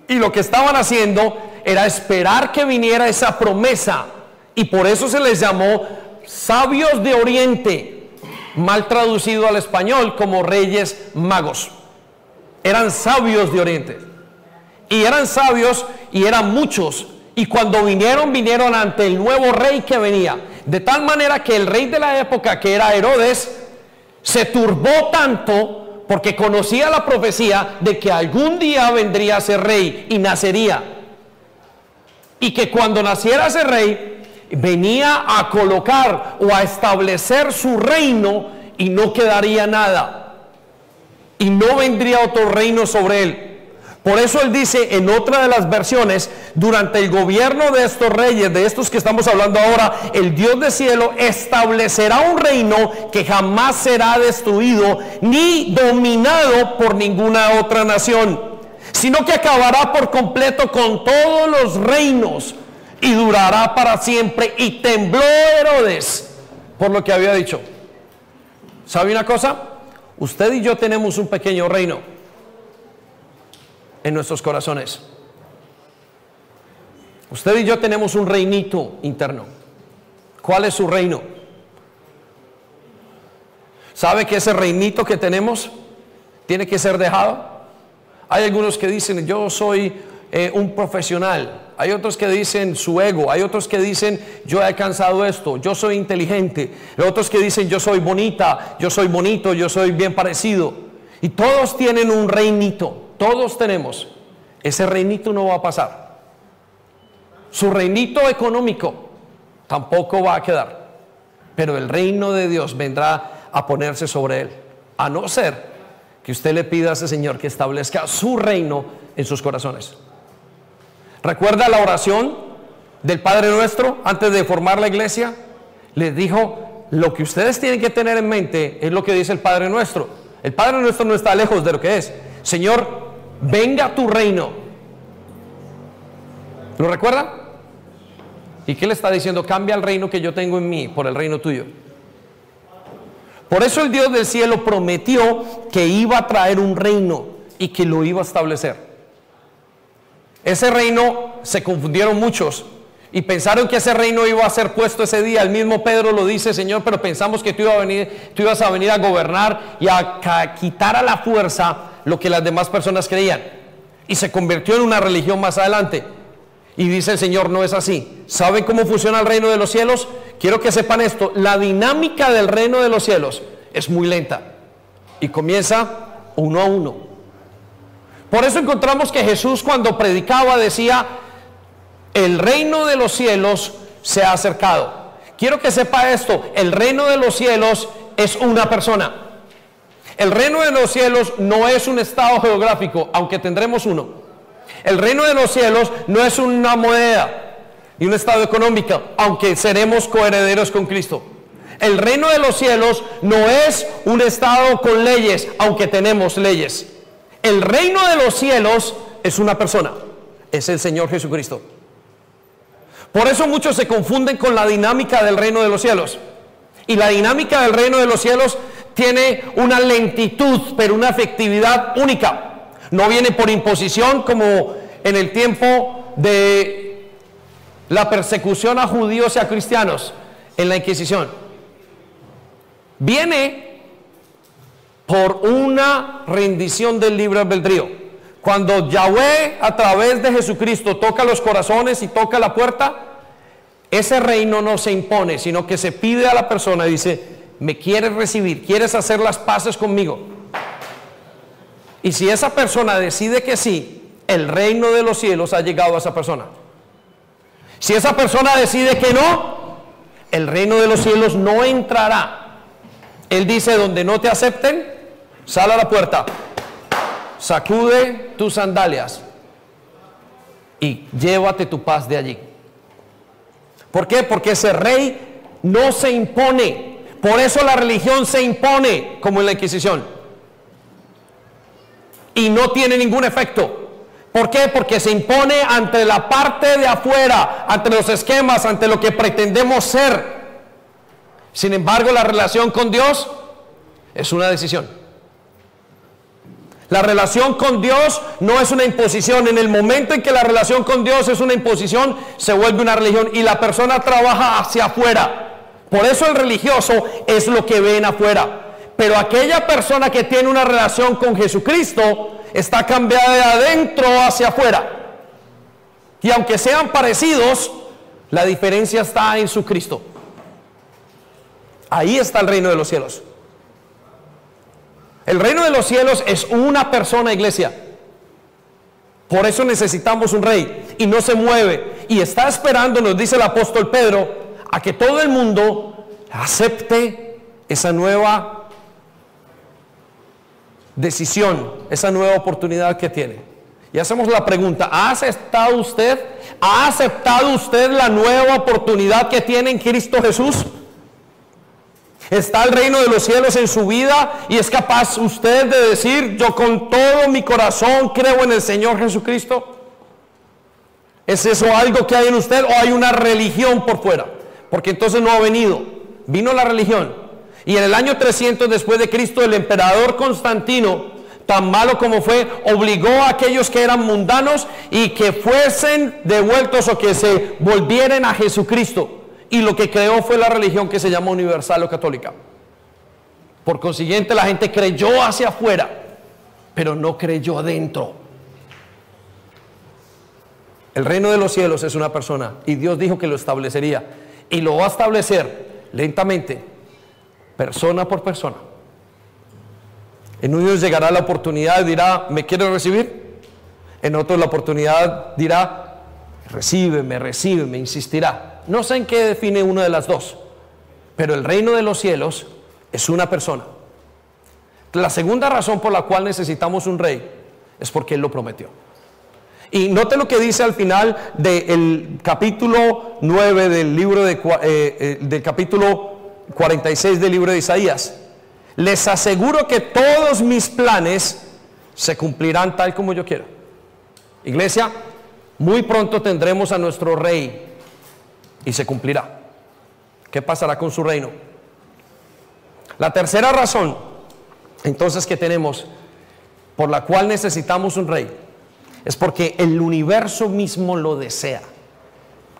Y lo que estaban haciendo era esperar que viniera esa promesa. Y por eso se les llamó sabios de Oriente, mal traducido al español como reyes magos. Eran sabios de Oriente. Y eran sabios y eran muchos. Y cuando vinieron, vinieron ante el nuevo rey que venía. De tal manera que el rey de la época, que era Herodes, se turbó tanto porque conocía la profecía de que algún día vendría a ser rey y nacería. Y que cuando naciera ese rey, venía a colocar o a establecer su reino y no quedaría nada. Y no vendría otro reino sobre él. Por eso él dice en otra de las versiones, durante el gobierno de estos reyes, de estos que estamos hablando ahora, el Dios del cielo establecerá un reino que jamás será destruido ni dominado por ninguna otra nación, sino que acabará por completo con todos los reinos y durará para siempre. Y tembló Herodes por lo que había dicho. ¿Sabe una cosa? Usted y yo tenemos un pequeño reino en nuestros corazones. Usted y yo tenemos un reinito interno. ¿Cuál es su reino? ¿Sabe que ese reinito que tenemos tiene que ser dejado? Hay algunos que dicen, yo soy eh, un profesional. Hay otros que dicen su ego. Hay otros que dicen, yo he alcanzado esto. Yo soy inteligente. Hay otros que dicen, yo soy bonita. Yo soy bonito. Yo soy bien parecido. Y todos tienen un reinito. Todos tenemos. Ese reinito no va a pasar. Su reinito económico tampoco va a quedar. Pero el reino de Dios vendrá a ponerse sobre él. A no ser que usted le pida a ese Señor que establezca su reino en sus corazones. ¿Recuerda la oración del Padre Nuestro antes de formar la iglesia? Les dijo, lo que ustedes tienen que tener en mente es lo que dice el Padre Nuestro. El Padre Nuestro no está lejos de lo que es. Señor, venga tu reino. ¿Lo recuerdan? ¿Y qué le está diciendo? Cambia el reino que yo tengo en mí por el reino tuyo. Por eso el Dios del cielo prometió que iba a traer un reino y que lo iba a establecer. Ese reino se confundieron muchos y pensaron que ese reino iba a ser puesto ese día. El mismo Pedro lo dice, Señor, pero pensamos que tú, iba a venir, ibas a venir a gobernar y a quitar a la fuerza lo que las demás personas creían. Y se convirtió en una religión más adelante. Y dice el Señor, no es así. ¿Saben cómo funciona el reino de los cielos? Quiero que sepan esto. La dinámica del reino de los cielos es muy lenta. Y comienza uno a uno. Por eso encontramos que Jesús cuando predicaba decía, el reino de los cielos se ha acercado. Quiero que sepa esto, el reino de los cielos es una persona. El reino de los cielos no es un estado geográfico, aunque tendremos uno. El reino de los cielos no es una moneda y un estado económico, aunque seremos coherederos con Cristo. El reino de los cielos no es un estado con leyes, aunque tenemos leyes. El reino de los cielos es una persona, es el Señor Jesucristo. Por eso muchos se confunden con la dinámica del reino de los cielos. Y la dinámica del reino de los cielos tiene una lentitud, pero una efectividad única. No viene por imposición como en el tiempo de la persecución a judíos y a cristianos en la Inquisición. Viene por una rendición del libre albedrío. Cuando Yahweh a través de Jesucristo toca los corazones y toca la puerta, ese reino no se impone, sino que se pide a la persona y dice, me quieres recibir, quieres hacer las paces conmigo. Y si esa persona decide que sí, el reino de los cielos ha llegado a esa persona. Si esa persona decide que no, el reino de los cielos no entrará. Él dice, donde no te acepten, sal a la puerta, sacude tus sandalias y llévate tu paz de allí. ¿Por qué? Porque ese rey no se impone. Por eso la religión se impone, como en la Inquisición y no tiene ningún efecto. ¿Por qué? Porque se impone ante la parte de afuera, ante los esquemas, ante lo que pretendemos ser. Sin embargo, la relación con Dios es una decisión. La relación con Dios no es una imposición. En el momento en que la relación con Dios es una imposición, se vuelve una religión y la persona trabaja hacia afuera. Por eso el religioso es lo que ven afuera. Pero aquella persona que tiene una relación con Jesucristo está cambiada de adentro hacia afuera. Y aunque sean parecidos, la diferencia está en su Cristo. Ahí está el reino de los cielos. El reino de los cielos es una persona, iglesia. Por eso necesitamos un rey y no se mueve. Y está esperando, nos dice el apóstol Pedro, a que todo el mundo acepte esa nueva decisión, esa nueva oportunidad que tiene. Y hacemos la pregunta, ¿ha aceptado usted? ¿Ha aceptado usted la nueva oportunidad que tiene en Cristo Jesús? ¿Está el reino de los cielos en su vida y es capaz usted de decir, yo con todo mi corazón creo en el Señor Jesucristo? ¿Es eso algo que hay en usted o hay una religión por fuera? Porque entonces no ha venido, vino la religión. Y en el año 300 después de Cristo, el emperador Constantino, tan malo como fue, obligó a aquellos que eran mundanos y que fuesen devueltos o que se volvieran a Jesucristo. Y lo que creó fue la religión que se llama universal o católica. Por consiguiente, la gente creyó hacia afuera, pero no creyó adentro. El reino de los cielos es una persona y Dios dijo que lo establecería y lo va a establecer lentamente persona por persona. En unos llegará la oportunidad y dirá, ¿me quiero recibir? En otros la oportunidad dirá, Recibe, me recibe, me insistirá. No sé en qué define una de las dos, pero el reino de los cielos es una persona. La segunda razón por la cual necesitamos un rey es porque Él lo prometió. Y note lo que dice al final del capítulo 9 del libro de, eh, eh, del capítulo 46 del libro de Isaías. Les aseguro que todos mis planes se cumplirán tal como yo quiero. Iglesia, muy pronto tendremos a nuestro rey y se cumplirá. ¿Qué pasará con su reino? La tercera razón, entonces, que tenemos por la cual necesitamos un rey es porque el universo mismo lo desea.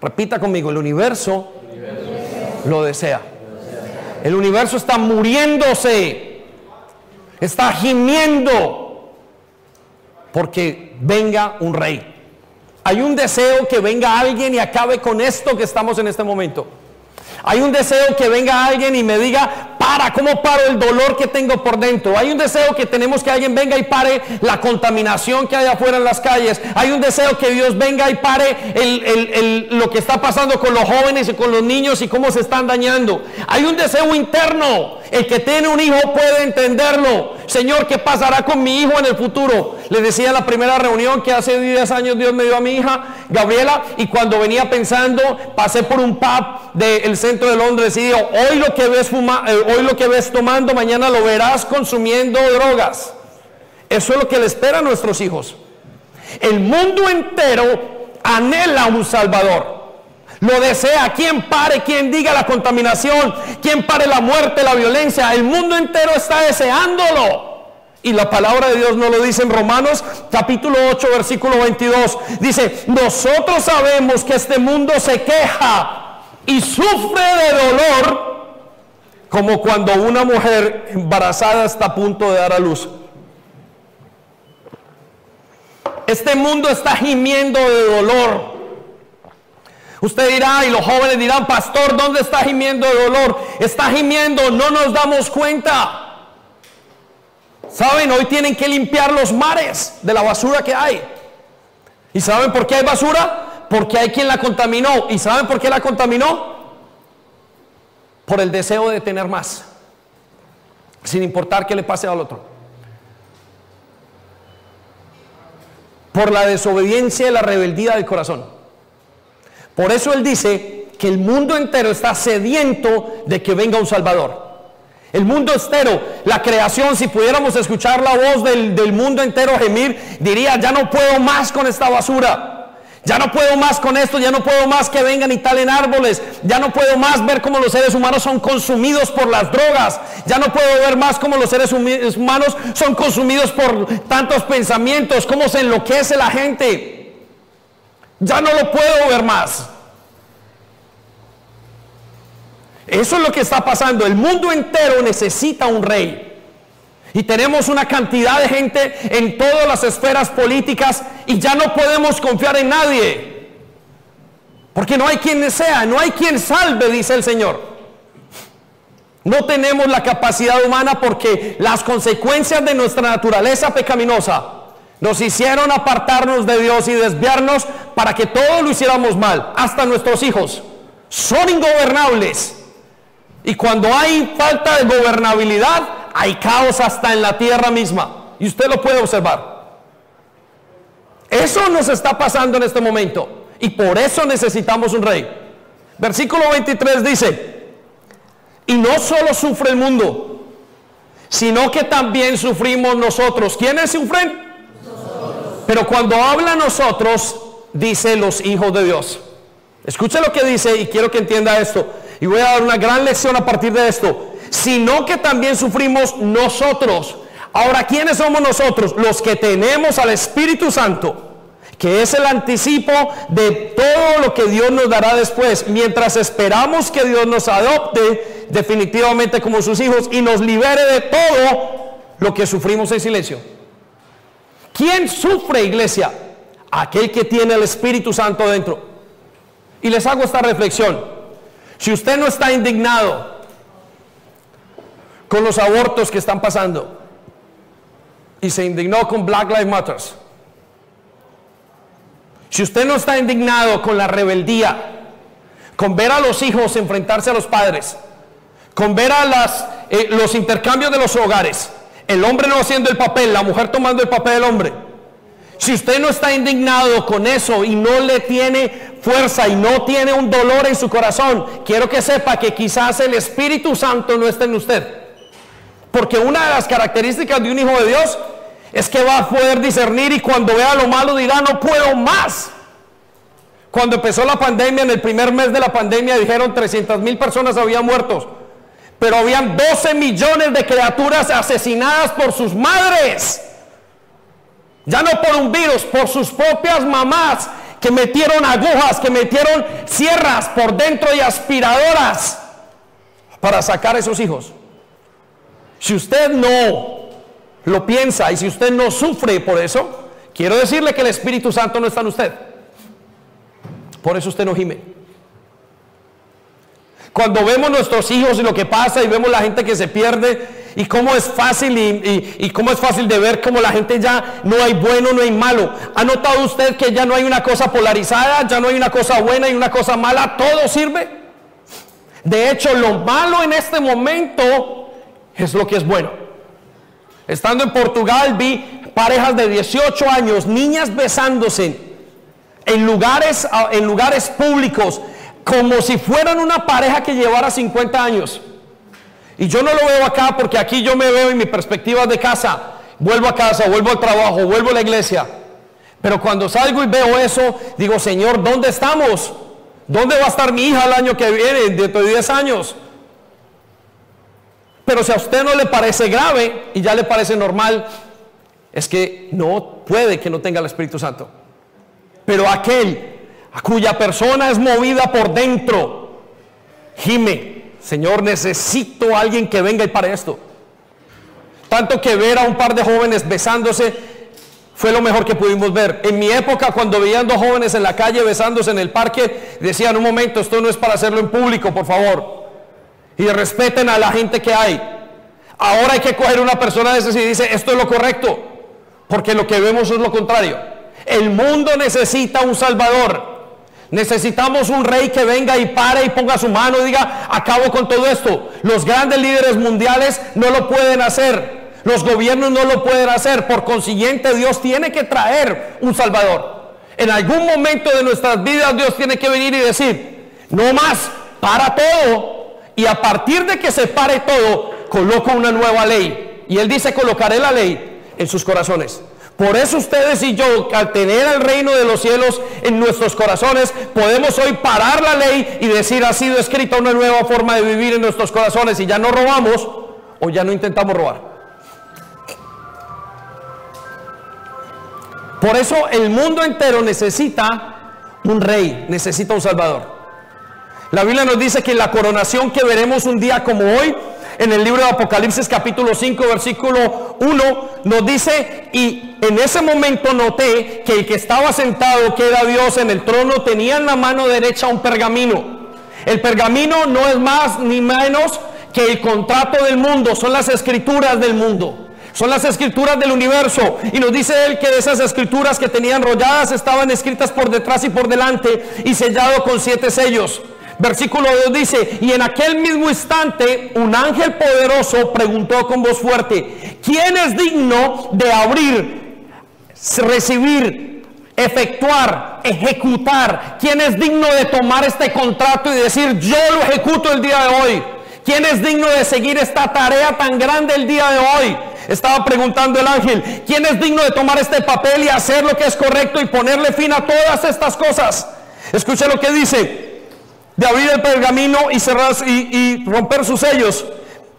Repita conmigo, el universo, lo desea. El universo está muriéndose, está gimiendo porque venga un rey. Hay un deseo que venga alguien y acabe con esto que estamos en este momento. Hay un deseo que venga alguien y me diga, para, ¿cómo paro el dolor que tengo por dentro? Hay un deseo que tenemos que alguien venga y pare la contaminación que hay afuera en las calles. Hay un deseo que Dios venga y pare lo que está pasando con los jóvenes y con los niños y cómo se están dañando. Hay un deseo interno. El que tiene un hijo puede entenderlo. Señor, ¿qué pasará con mi hijo en el futuro? Le decía en la primera reunión que hace 10 años Dios me dio a mi hija, Gabriela, y cuando venía pensando, pasé por un pub del centro de Londres y digo, hoy lo que ves fumando, eh, hoy lo que ves tomando, mañana lo verás consumiendo drogas. Eso es lo que le espera a nuestros hijos. El mundo entero anhela un Salvador. Lo desea. Quien pare, quien diga la contaminación, quien pare la muerte, la violencia. El mundo entero está deseándolo. Y la palabra de Dios no lo dice en Romanos capítulo 8 versículo 22. Dice, nosotros sabemos que este mundo se queja y sufre de dolor como cuando una mujer embarazada está a punto de dar a luz. Este mundo está gimiendo de dolor. Usted dirá, y los jóvenes dirán, pastor, ¿dónde está gimiendo de dolor? Está gimiendo, no nos damos cuenta. ¿Saben? Hoy tienen que limpiar los mares de la basura que hay. ¿Y saben por qué hay basura? Porque hay quien la contaminó. ¿Y saben por qué la contaminó? Por el deseo de tener más. Sin importar qué le pase al otro. Por la desobediencia y la rebeldía del corazón. Por eso Él dice que el mundo entero está sediento de que venga un Salvador. El mundo entero, la creación, si pudiéramos escuchar la voz del, del, mundo entero gemir, diría, ya no puedo más con esta basura. Ya no puedo más con esto, ya no puedo más que vengan y talen árboles. Ya no puedo más ver cómo los seres humanos son consumidos por las drogas. Ya no puedo ver más cómo los seres humanos son consumidos por tantos pensamientos, cómo se enloquece la gente. Ya no lo puedo ver más. Eso es lo que está pasando. El mundo entero necesita un rey. Y tenemos una cantidad de gente en todas las esferas políticas y ya no podemos confiar en nadie. Porque no hay quien sea, no hay quien salve, dice el Señor. No tenemos la capacidad humana porque las consecuencias de nuestra naturaleza pecaminosa nos hicieron apartarnos de Dios y desviarnos para que todos lo hiciéramos mal, hasta nuestros hijos. Son ingobernables. Y cuando hay falta de gobernabilidad, hay caos hasta en la tierra misma. Y usted lo puede observar. Eso nos está pasando en este momento. Y por eso necesitamos un rey. Versículo 23 dice, y no solo sufre el mundo, sino que también sufrimos nosotros. ¿Quiénes sufren? Pero cuando habla nosotros, dice los hijos de Dios. Escuche lo que dice y quiero que entienda esto. Y voy a dar una gran lección a partir de esto. Sino que también sufrimos nosotros. Ahora, ¿quiénes somos nosotros? Los que tenemos al Espíritu Santo, que es el anticipo de todo lo que Dios nos dará después, mientras esperamos que Dios nos adopte definitivamente como sus hijos y nos libere de todo lo que sufrimos en silencio. ¿Quién sufre, iglesia? Aquel que tiene el Espíritu Santo dentro. Y les hago esta reflexión. Si usted no está indignado con los abortos que están pasando y se indignó con Black Lives Matter, si usted no está indignado con la rebeldía, con ver a los hijos enfrentarse a los padres, con ver a las, eh, los intercambios de los hogares, el hombre no haciendo el papel, la mujer tomando el papel del hombre. Si usted no está indignado con eso y no le tiene fuerza y no tiene un dolor en su corazón, quiero que sepa que quizás el Espíritu Santo no está en usted. Porque una de las características de un hijo de Dios es que va a poder discernir y cuando vea lo malo dirá, no puedo más. Cuando empezó la pandemia, en el primer mes de la pandemia dijeron 300 mil personas habían muertos. Pero habían 12 millones de criaturas asesinadas por sus madres. Ya no por un virus, por sus propias mamás que metieron agujas, que metieron sierras por dentro y aspiradoras para sacar a esos hijos. Si usted no lo piensa y si usted no sufre por eso, quiero decirle que el Espíritu Santo no está en usted. Por eso usted no gime. Cuando vemos nuestros hijos y lo que pasa y vemos la gente que se pierde y cómo es fácil y, cómo es fácil de ver cómo la gente ya no hay bueno, no hay malo. ¿Ha notado usted que ya no hay una cosa polarizada, ya no hay una cosa buena y una cosa mala? Todo sirve. De hecho, lo malo en este momento es lo que es bueno. Estando en Portugal vi parejas de 18 años, niñas besándose en lugares, en lugares públicos, como si fueran una pareja que llevara 50 años. Y yo no lo veo acá porque aquí yo me veo en mi perspectiva de casa. Vuelvo a casa, vuelvo al trabajo, vuelvo a la iglesia. Pero cuando salgo y veo eso, digo, Señor, ¿dónde estamos? ¿Dónde va a estar mi hija el año que viene, dentro de 10 años? Pero si a usted no le parece grave y ya le parece normal, es que no puede que no tenga el Espíritu Santo. Pero aquel a cuya persona es movida por dentro, gime, Señor, necesito a alguien que venga y para esto. Tanto que ver a un par de jóvenes besándose fue lo mejor que pudimos ver. En mi época, cuando veían dos jóvenes en la calle besándose en el parque, decían, un momento, esto no es para hacerlo en público, por favor. Y respeten a la gente que hay. Ahora hay que coger una persona de esas y dice, esto es lo correcto, porque lo que vemos es lo contrario. El mundo necesita un Salvador. Necesitamos un rey que venga y pare y ponga su mano y diga, acabo con todo esto. Los grandes líderes mundiales no lo pueden hacer. Los gobiernos no lo pueden hacer. Por consiguiente, Dios tiene que traer un Salvador. En algún momento de nuestras vidas Dios tiene que venir y decir, no más, para todo. Y a partir de que se pare todo, coloco una nueva ley. Y Él dice, colocaré la ley en sus corazones. Por eso ustedes y yo, al tener el reino de los cielos en nuestros corazones, podemos hoy parar la ley y decir, ha sido escrita una nueva forma de vivir en nuestros corazones y ya no robamos o ya no intentamos robar. Por eso el mundo entero necesita un rey, necesita un salvador. La Biblia nos dice que la coronación que veremos un día como hoy en el libro de Apocalipsis capítulo 5 versículo 1 nos dice, y en ese momento noté que el que estaba sentado, que era Dios en el trono, tenía en la mano derecha un pergamino. El pergamino no es más ni menos que el contrato del mundo, son las escrituras del mundo. Son las escrituras del universo. Y nos dice él que esas escrituras que tenían enrolladas estaban escritas por detrás y por delante y sellado con siete sellos. Versículo 2 dice, y en aquel mismo instante un ángel poderoso preguntó con voz fuerte, ¿quién es digno de abrir, recibir, efectuar, ejecutar? ¿Quién es digno de tomar este contrato y decir, yo lo ejecuto el día de hoy? ¿Quién es digno de seguir esta tarea tan grande el día de hoy? Estaba preguntando el ángel, ¿quién es digno de tomar este papel y hacer lo que es correcto y ponerle fin a todas estas cosas? Escuche lo que dice, de abrir el pergamino y cerrar y, romper sus sellos.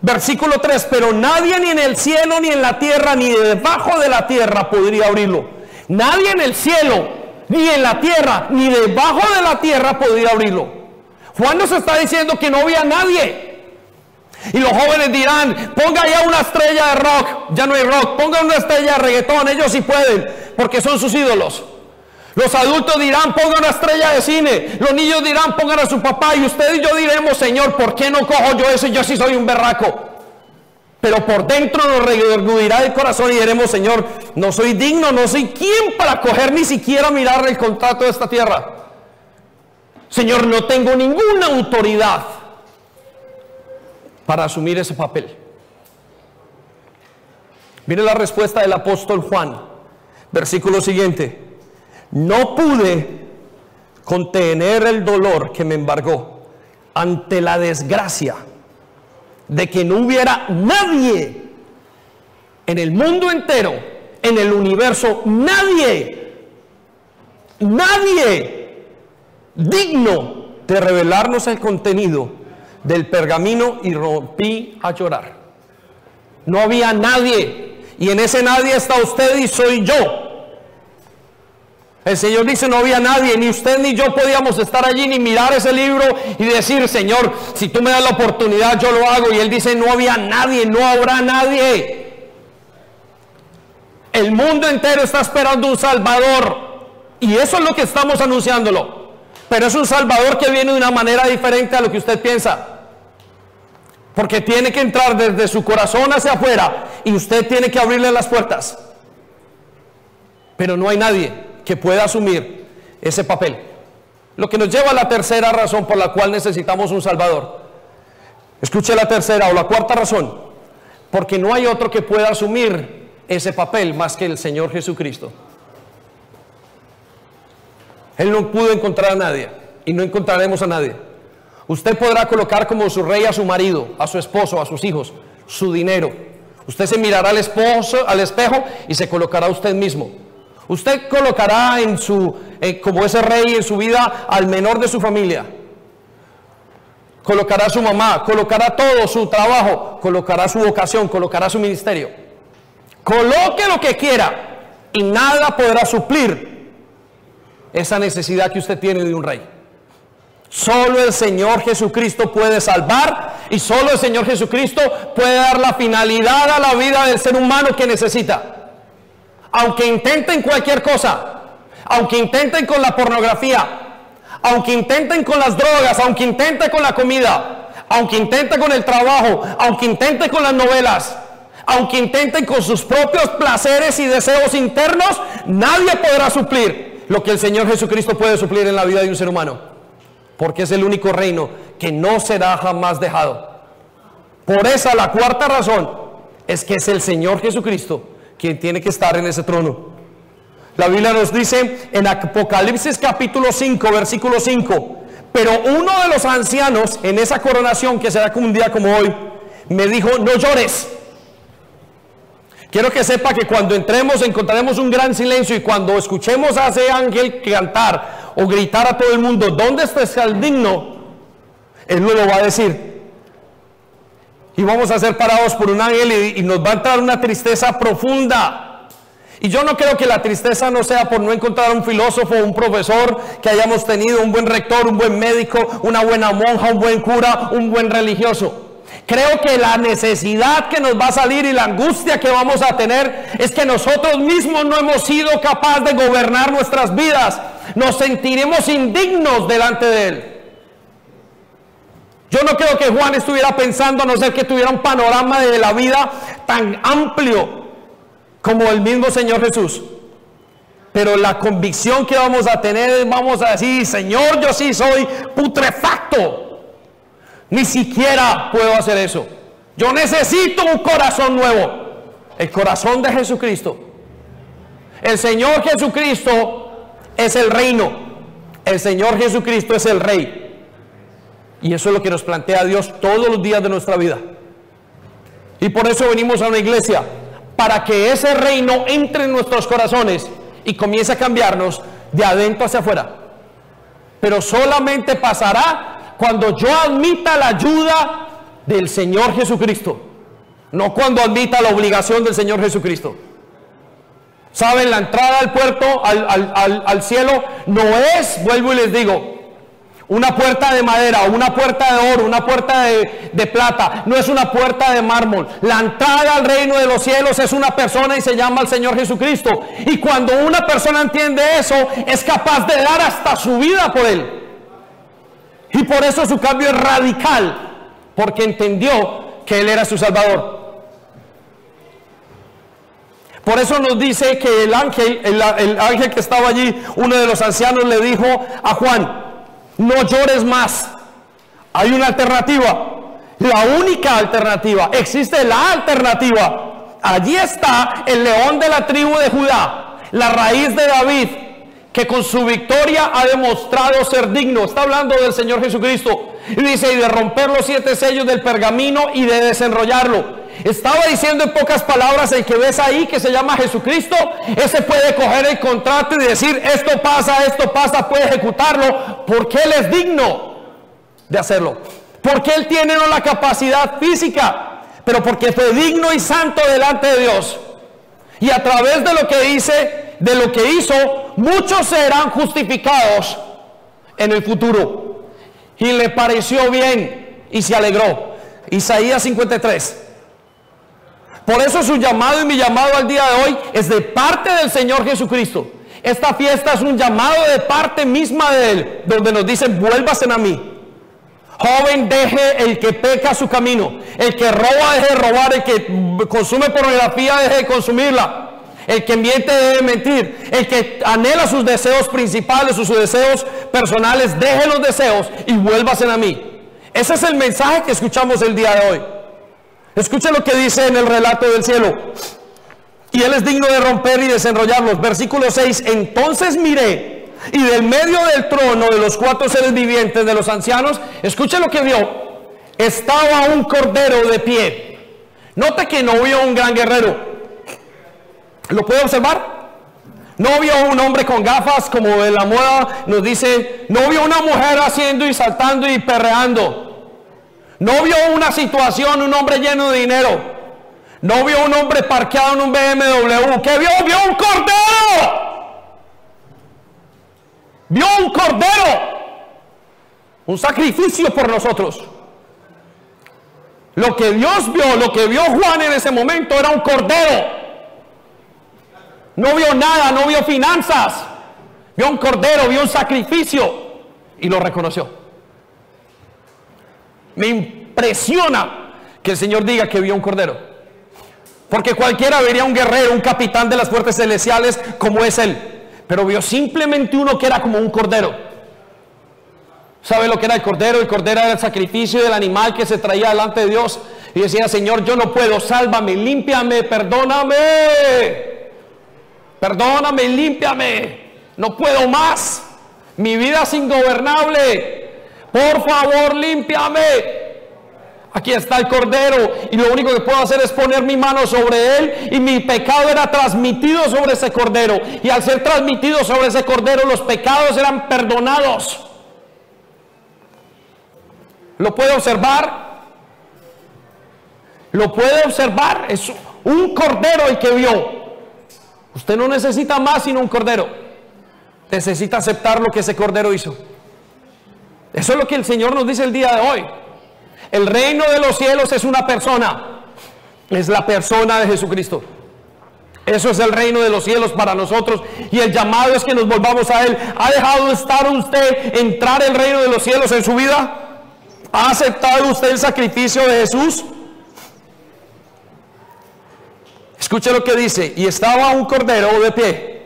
Versículo 3, pero nadie ni en el cielo, ni en la tierra, ni debajo de la tierra podría abrirlo. Nadie en el cielo, ni en la tierra, ni debajo de la tierra podría abrirlo. Juan nos está diciendo que no había nadie. Y los jóvenes dirán, ponga ya una estrella de rock, ya no hay rock, ponga una estrella de reggaetón, ellos sí pueden, porque son sus ídolos. Los adultos dirán, pongan una estrella de cine. Los niños dirán, pongan a su papá. Y usted y yo diremos, Señor, ¿por qué no cojo yo eso? Yo sí soy un berraco. Pero por dentro nos reguirá el corazón y diremos, Señor, no soy digno, no soy quien para coger ni siquiera mirar el contrato de esta tierra. Señor, no tengo ninguna autoridad para asumir ese papel. Mire la respuesta del apóstol Juan, versículo siguiente. No pude contener el dolor que me embargó ante la desgracia de que no hubiera nadie en el mundo entero, en el universo, nadie, nadie digno de revelarnos el contenido del pergamino y rompí a llorar. No había nadie y en ese nadie está usted y soy yo. El Señor dice, no había nadie, ni usted ni yo podíamos estar allí, ni mirar ese libro y decir, Señor, si tú me das la oportunidad, yo lo hago. Y Él dice, no había nadie, no habrá nadie. El mundo entero está esperando un Salvador. Y eso es lo que estamos anunciándolo. Pero es un Salvador que viene de una manera diferente a lo que usted piensa. Porque tiene que entrar desde su corazón hacia afuera y usted tiene que abrirle las puertas. Pero no hay nadie que pueda asumir ese papel. Lo que nos lleva a la tercera razón por la cual necesitamos un Salvador. Escuche la tercera o la cuarta razón. Porque no hay otro que pueda asumir ese papel más que el Señor Jesucristo. Él no pudo encontrar a nadie y no encontraremos a nadie. Usted podrá colocar como su rey a su marido, a su esposo, a sus hijos, su dinero. Usted se mirará al esposo, al espejo y se colocará usted mismo. Usted colocará en su, eh, como ese rey en su vida al menor de su familia. Colocará a su mamá, colocará todo su trabajo, colocará su vocación, colocará su ministerio. Coloque lo que quiera y nada podrá suplir esa necesidad que usted tiene de un rey. Solo el Señor Jesucristo puede salvar y solo el Señor Jesucristo puede dar la finalidad a la vida del ser humano que necesita aunque intenten cualquier cosa, aunque intenten con la pornografía, aunque intenten con las drogas, aunque intenten con la comida, aunque intenten con el trabajo, aunque intenten con las novelas, aunque intenten con sus propios placeres y deseos internos, nadie podrá suplir lo que el Señor Jesucristo puede suplir en la vida de un ser humano. Porque es el único reino que no será jamás dejado. Por esa la cuarta razón es que es el Señor Jesucristo quien tiene que estar en ese trono. La Biblia nos dice en Apocalipsis capítulo 5, versículo 5, pero uno de los ancianos en esa coronación que será un día como hoy, me dijo, no llores. Quiero que sepa que cuando entremos encontraremos un gran silencio y cuando escuchemos a ese ángel cantar o gritar a todo el mundo, ¿dónde está el digno? Él no lo va a decir y vamos a ser parados por un ángel y, nos va a entrar una tristeza profunda. Y yo no creo que la tristeza no sea por no encontrar un filósofo, un profesor que hayamos tenido, un buen rector, un buen médico, una buena monja, un buen cura, un buen religioso. Creo que la necesidad que nos va a salir y la angustia que vamos a tener es que nosotros mismos no hemos sido capaces de gobernar nuestras vidas. Nos sentiremos indignos delante de Él. Yo no creo que Juan estuviera pensando, a no ser que tuviera un panorama de la vida tan amplio como el mismo Señor Jesús. Pero la convicción que vamos a tener vamos a decir, Señor, yo sí soy putrefacto. Ni siquiera puedo hacer eso. Yo necesito un corazón nuevo. El corazón de Jesucristo. El Señor Jesucristo es el reino. El Señor Jesucristo es el rey. Y eso es lo que nos plantea Dios todos los días de nuestra vida. Y por eso venimos a una iglesia, para que ese reino entre en nuestros corazones y comience a cambiarnos de adentro hacia afuera. Pero solamente pasará cuando yo admita la ayuda del Señor Jesucristo, no cuando admita la obligación del Señor Jesucristo. ¿Saben? La entrada al puerto, al, al cielo, no es, vuelvo y les digo, una puerta de madera, una puerta de oro, una puerta de, plata, no es una puerta de mármol. La entrada al reino de los cielos es una persona y se llama el Señor Jesucristo. Y cuando una persona entiende eso, es capaz de dar hasta su vida por él. Y por eso su cambio es radical, porque entendió que Él era su Salvador. Por eso nos dice que el ángel, el, el ángel que estaba allí, uno de los ancianos le dijo a Juan, no llores más. Hay una alternativa. La única alternativa. Existe la alternativa. Allí está el león de la tribu de Judá, la raíz de David, que con su victoria ha demostrado ser digno. Está hablando del Señor Jesucristo. Y dice, y de romper los siete sellos del pergamino y de desenrollarlo. Estaba diciendo en pocas palabras, el que ves ahí que se llama Jesucristo, ese puede coger el contrato y decir, esto pasa, esto pasa, puede ejecutarlo, porque Él es digno de hacerlo. Porque Él tiene no la capacidad física, pero porque fue digno y santo delante de Dios. Y a través de lo que dice, de lo que hizo, muchos serán justificados en el futuro. Y le pareció bien y se alegró. Isaías 53. Por eso su llamado y mi llamado al día de hoy es de parte del Señor Jesucristo. Esta fiesta es un llamado de parte misma de Él, donde nos dicen, vuélvasen a mí. Joven, deje el que peca su camino. El que roba, deje de robar. El que consume pornografía, deje de consumirla. El que miente, deje de mentir. El que anhela sus deseos principales, sus deseos personales, deje los deseos y vuélvasen a mí. Ese es el mensaje que escuchamos el día de hoy. Escuche lo que dice en el relato del cielo. Y él es digno de romper y desenrollarlos. Versículo 6. Entonces miré y del medio del trono de los cuatro seres vivientes de los ancianos, escuche lo que vio. Estaba un cordero de pie. Note que no vio un gran guerrero. ¿Lo puede observar? No vio un hombre con gafas como en la moda nos dice. No vio una mujer haciendo y saltando y perreando. No vio una situación, un hombre lleno de dinero. No vio un hombre parqueado en un BMW. ¿Qué vio? Vio un cordero. Vio un cordero. Un sacrificio por nosotros. Lo que Dios vio, lo que vio Juan en ese momento era un cordero. No vio nada, no vio finanzas. Vio un cordero, vio un sacrificio y lo reconoció. Me impresiona que el Señor diga que vio un cordero. Porque cualquiera vería un guerrero, un capitán de las fuerzas celestiales como es él. Pero vio simplemente uno que era como un cordero. ¿Sabe lo que era el cordero? El cordero era el sacrificio del animal que se traía delante de Dios. Y decía, Señor, yo no puedo, sálvame, límpiame, perdóname. Perdóname, límpiame. No puedo más. Mi vida es ingobernable. Por favor, límpiame. Aquí está el cordero y lo único que puedo hacer es poner mi mano sobre él y mi pecado era transmitido sobre ese cordero. Y al ser transmitido sobre ese cordero los pecados eran perdonados. ¿Lo puede observar? ¿Lo puede observar? Es un cordero el que vio. Usted no necesita más sino un cordero. Necesita aceptar lo que ese cordero hizo. Eso es lo que el Señor nos dice el día de hoy. El reino de los cielos es una persona. Es la persona de Jesucristo. Eso es el reino de los cielos para nosotros. Y el llamado es que nos volvamos a Él. ¿Ha dejado de estar usted entrar el reino de los cielos en su vida? ¿Ha aceptado usted el sacrificio de Jesús? Escuche lo que dice. Y estaba un cordero de pie.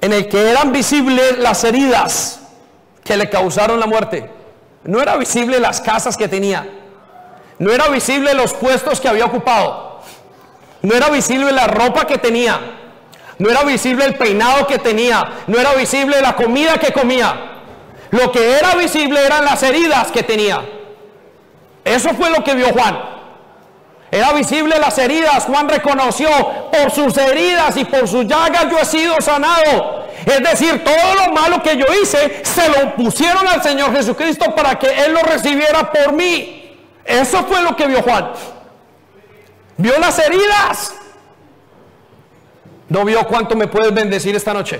En el que eran visibles las heridas que le causaron la muerte. No era visible las casas que tenía. No era visible los puestos que había ocupado. No era visible la ropa que tenía. No era visible el peinado que tenía. No era visible la comida que comía. Lo que era visible eran las heridas que tenía. Eso fue lo que vio Juan. Era visible las heridas. Juan reconoció por sus heridas y por sus llagas yo he sido sanado. Es decir, todo lo malo que yo hice se lo pusieron al Señor Jesucristo para que Él lo recibiera por mí. Eso fue lo que vio Juan. Vio las heridas. No vio cuánto me puedes bendecir esta noche.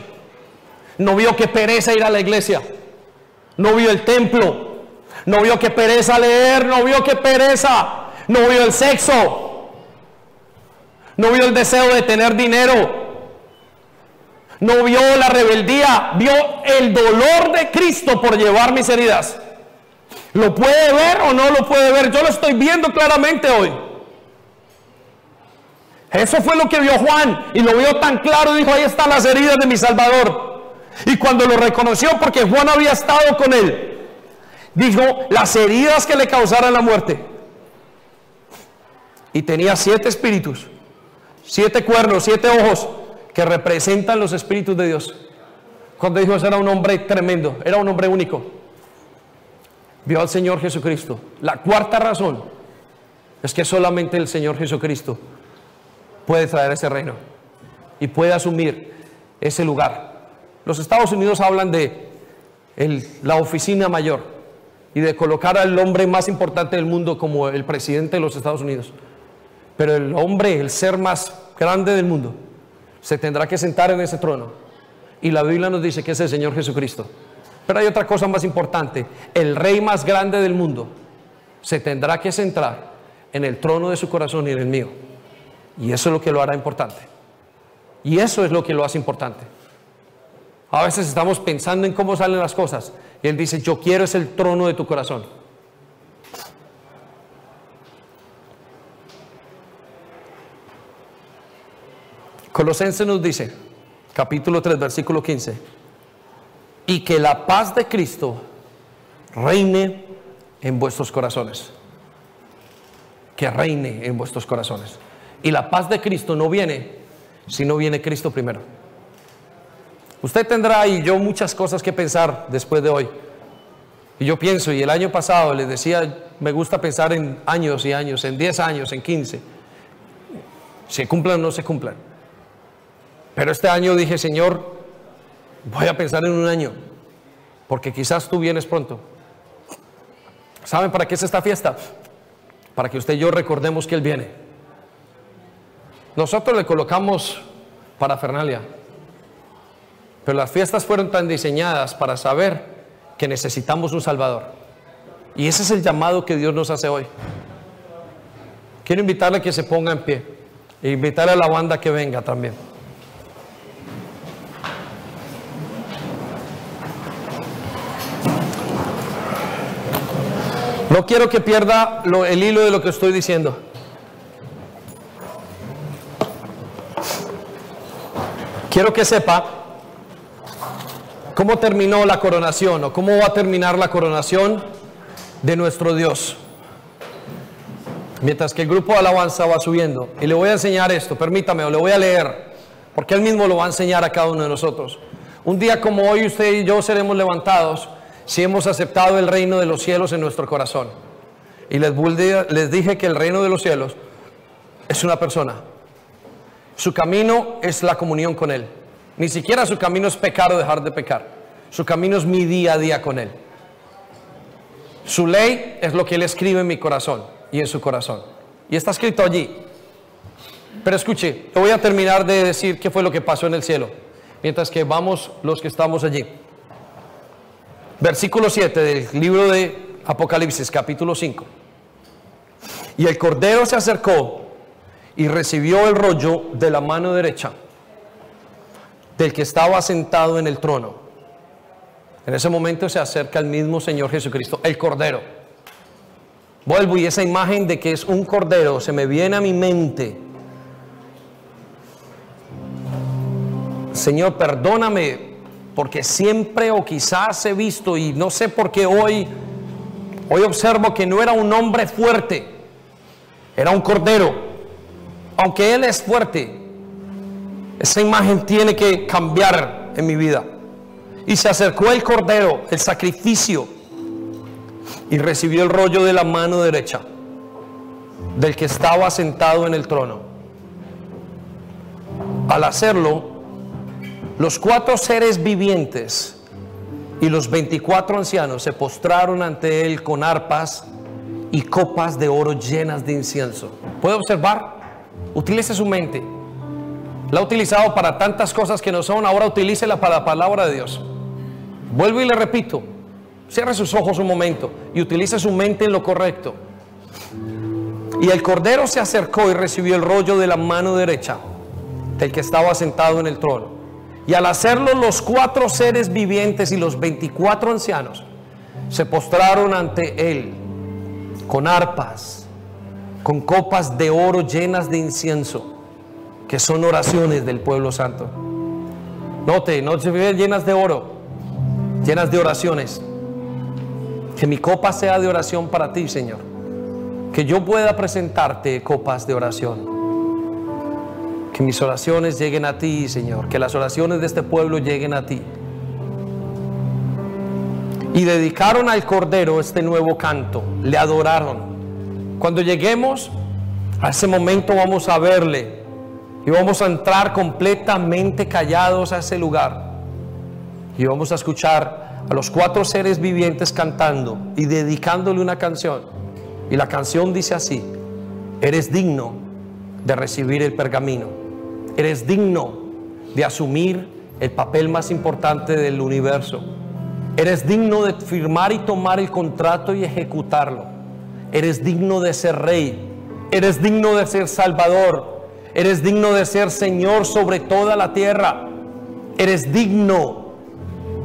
No vio que pereza ir a la iglesia. No vio el templo. No vio que pereza leer. No vio que pereza. No vio el sexo. No vio el deseo de tener dinero no vio la rebeldía, vio el dolor de Cristo por llevar mis heridas. ¿Lo puede ver o no lo puede ver? Yo lo estoy viendo claramente hoy. Eso fue lo que vio Juan y lo vio tan claro. Dijo, ahí están las heridas de mi Salvador. Y cuando lo reconoció, porque Juan había estado con él, dijo, las heridas que le causaran la muerte. Y tenía siete espíritus, siete cuernos, siete ojos, que representan los espíritus de Dios. Cuando dijo, era un hombre tremendo, era un hombre único. Vio al Señor Jesucristo. La cuarta razón es que solamente el Señor Jesucristo puede traer ese reino y puede asumir ese lugar. Los Estados Unidos hablan de la oficina mayor y de colocar al hombre más importante del mundo como el presidente de los Estados Unidos. Pero el hombre, el ser más grande del mundo, se tendrá que sentar en ese trono. Y la Biblia nos dice que es el Señor Jesucristo. Pero hay otra cosa más importante. El rey más grande del mundo se tendrá que centrar en el trono de su corazón y en el mío. Y eso es lo que lo hará importante. Y eso es lo que lo hace importante. A veces estamos pensando en cómo salen las cosas. Y Él dice, yo quiero es el trono de tu corazón. Colosenses nos dice, capítulo 3, versículo 15, y que la paz de Cristo reine en vuestros corazones. Que reine en vuestros corazones. Y la paz de Cristo no viene si no viene Cristo primero. Usted tendrá y yo muchas cosas que pensar después de hoy. Y yo pienso, y el año pasado les decía, me gusta pensar en años y años, en 10 años, en 15. Se cumplan o no se cumplan. Pero este año dije, Señor, voy a pensar en un año, porque quizás tú vienes pronto. ¿Saben para qué es esta fiesta? Para que usted y yo recordemos que Él viene. Nosotros le colocamos parafernalia, pero las fiestas fueron tan diseñadas para saber que necesitamos un Salvador. Y ese es el llamado que Dios nos hace hoy. Quiero invitarle a que se ponga en pie e invitarle a la banda que venga también. No quiero que pierda el hilo de lo que estoy diciendo. Quiero que sepa cómo terminó la coronación o cómo va a terminar la coronación de nuestro Dios. Mientras que el grupo de alabanza va subiendo. Y le voy a enseñar esto, permítame, o le voy a leer, porque él mismo lo va a enseñar a cada uno de nosotros. Un día como hoy usted y yo seremos levantados si hemos aceptado el reino de los cielos en nuestro corazón. Y les, les dije que el reino de los cielos es una persona. Su camino es la comunión con Él. Ni siquiera su camino es pecar o dejar de pecar. Su camino es mi día a día con Él. Su ley es lo que Él escribe en mi corazón y en su corazón. Y está escrito allí. Pero escuche, voy a terminar de decir qué fue lo que pasó en el cielo. Mientras que vamos los que estamos allí. Versículo 7 del libro de Apocalipsis, capítulo 5. Y el Cordero se acercó y recibió el rollo de la mano derecha del que estaba sentado en el trono. En ese momento se acerca el mismo Señor Jesucristo, el Cordero. Vuelvo y esa imagen de que es un Cordero se me viene a mi mente. Señor, perdóname porque siempre o quizás he visto y no sé por qué hoy, hoy observo que no era un hombre fuerte, era un Cordero aunque Él es fuerte, esa imagen tiene que cambiar en mi vida. Y se acercó el cordero, el sacrificio, y recibió el rollo de la mano derecha del que estaba sentado en el trono. Al hacerlo, los cuatro seres vivientes y los veinticuatro ancianos se postraron ante él con arpas y copas de oro llenas de incienso. ¿Puede observar? Utilice su mente. La ha utilizado para tantas cosas que no son, ahora utilícela para la palabra de Dios. Vuelvo y le repito, cierre sus ojos un momento y utilice su mente en lo correcto. Y el cordero se acercó y recibió el rollo de la mano derecha del que estaba sentado en el trono. Y al hacerlo los cuatro seres vivientes y los veinticuatro ancianos se postraron ante él con arpas, con copas de oro llenas de incienso, que son oraciones del pueblo santo. Note, no se ven llenas de oro, llenas de oraciones. Que mi copa sea de oración para ti, Señor. Que yo pueda presentarte copas de oración. Que mis oraciones lleguen a ti, Señor. Que las oraciones de este pueblo lleguen a ti. Y dedicaron al Cordero este nuevo canto. Le adoraron. Cuando lleguemos a ese momento vamos a verle y vamos a entrar completamente callados a ese lugar. Y vamos a escuchar a los cuatro seres vivientes cantando y dedicándole una canción. Y la canción dice así, eres digno de recibir el pergamino. Eres digno de asumir el papel más importante del universo. Eres digno de firmar y tomar el contrato y ejecutarlo. Eres digno de ser rey. Eres digno de ser salvador. Eres digno de ser Señor sobre toda la tierra. Eres digno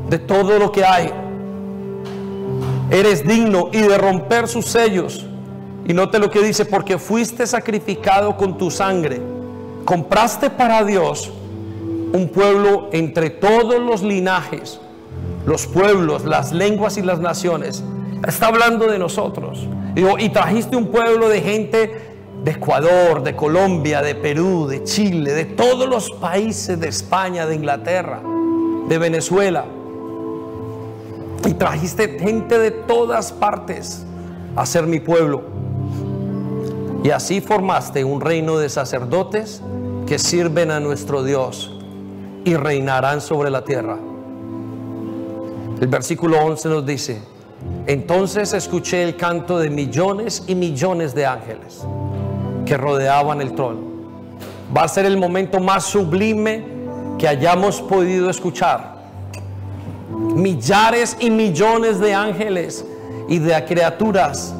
de todo lo que hay. Eres digno y de romper sus sellos. Y note lo que dice, porque fuiste sacrificado con tu sangre. Compraste para Dios un pueblo entre todos los linajes, los pueblos, las lenguas y las naciones. Está hablando de nosotros. y trajiste un pueblo de gente de Ecuador, de Colombia, de Perú, de Chile, de todos los países de España, de Inglaterra, de Venezuela. Y trajiste gente de todas partes a ser mi pueblo. Y así formaste un reino de sacerdotes que sirven a nuestro Dios y reinarán sobre la tierra. El versículo 11 nos dice, entonces escuché el canto de millones y millones de ángeles que rodeaban el trono. Va a ser el momento más sublime que hayamos podido escuchar. Millares y millones de ángeles y de criaturas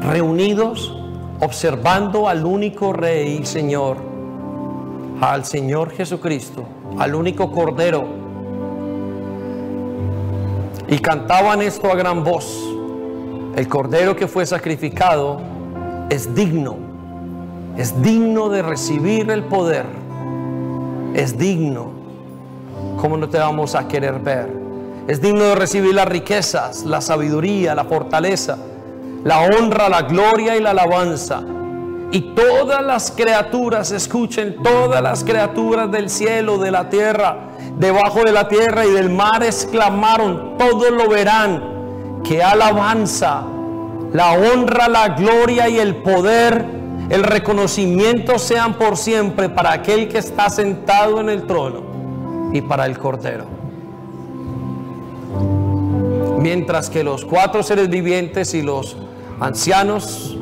reunidos observando al único Rey y Señor, al Señor Jesucristo, al único Cordero. Y cantaban esto a gran voz. El Cordero que fue sacrificado es digno es digno de recibir el poder, es digno. ¿Cómo no te vamos a querer ver? Es digno de recibir las riquezas, la sabiduría, la fortaleza, la honra, la gloria y la alabanza. Y todas las criaturas, escuchen, todas las criaturas del cielo, de la tierra, debajo de la tierra y del mar exclamaron, todos lo verán, que alabanza, la honra, la gloria y el poder el reconocimiento sean por siempre para aquel que está sentado en el trono y para el Cordero. Mientras que los cuatro seres vivientes y los ancianos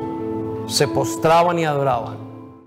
se postraban y adoraban.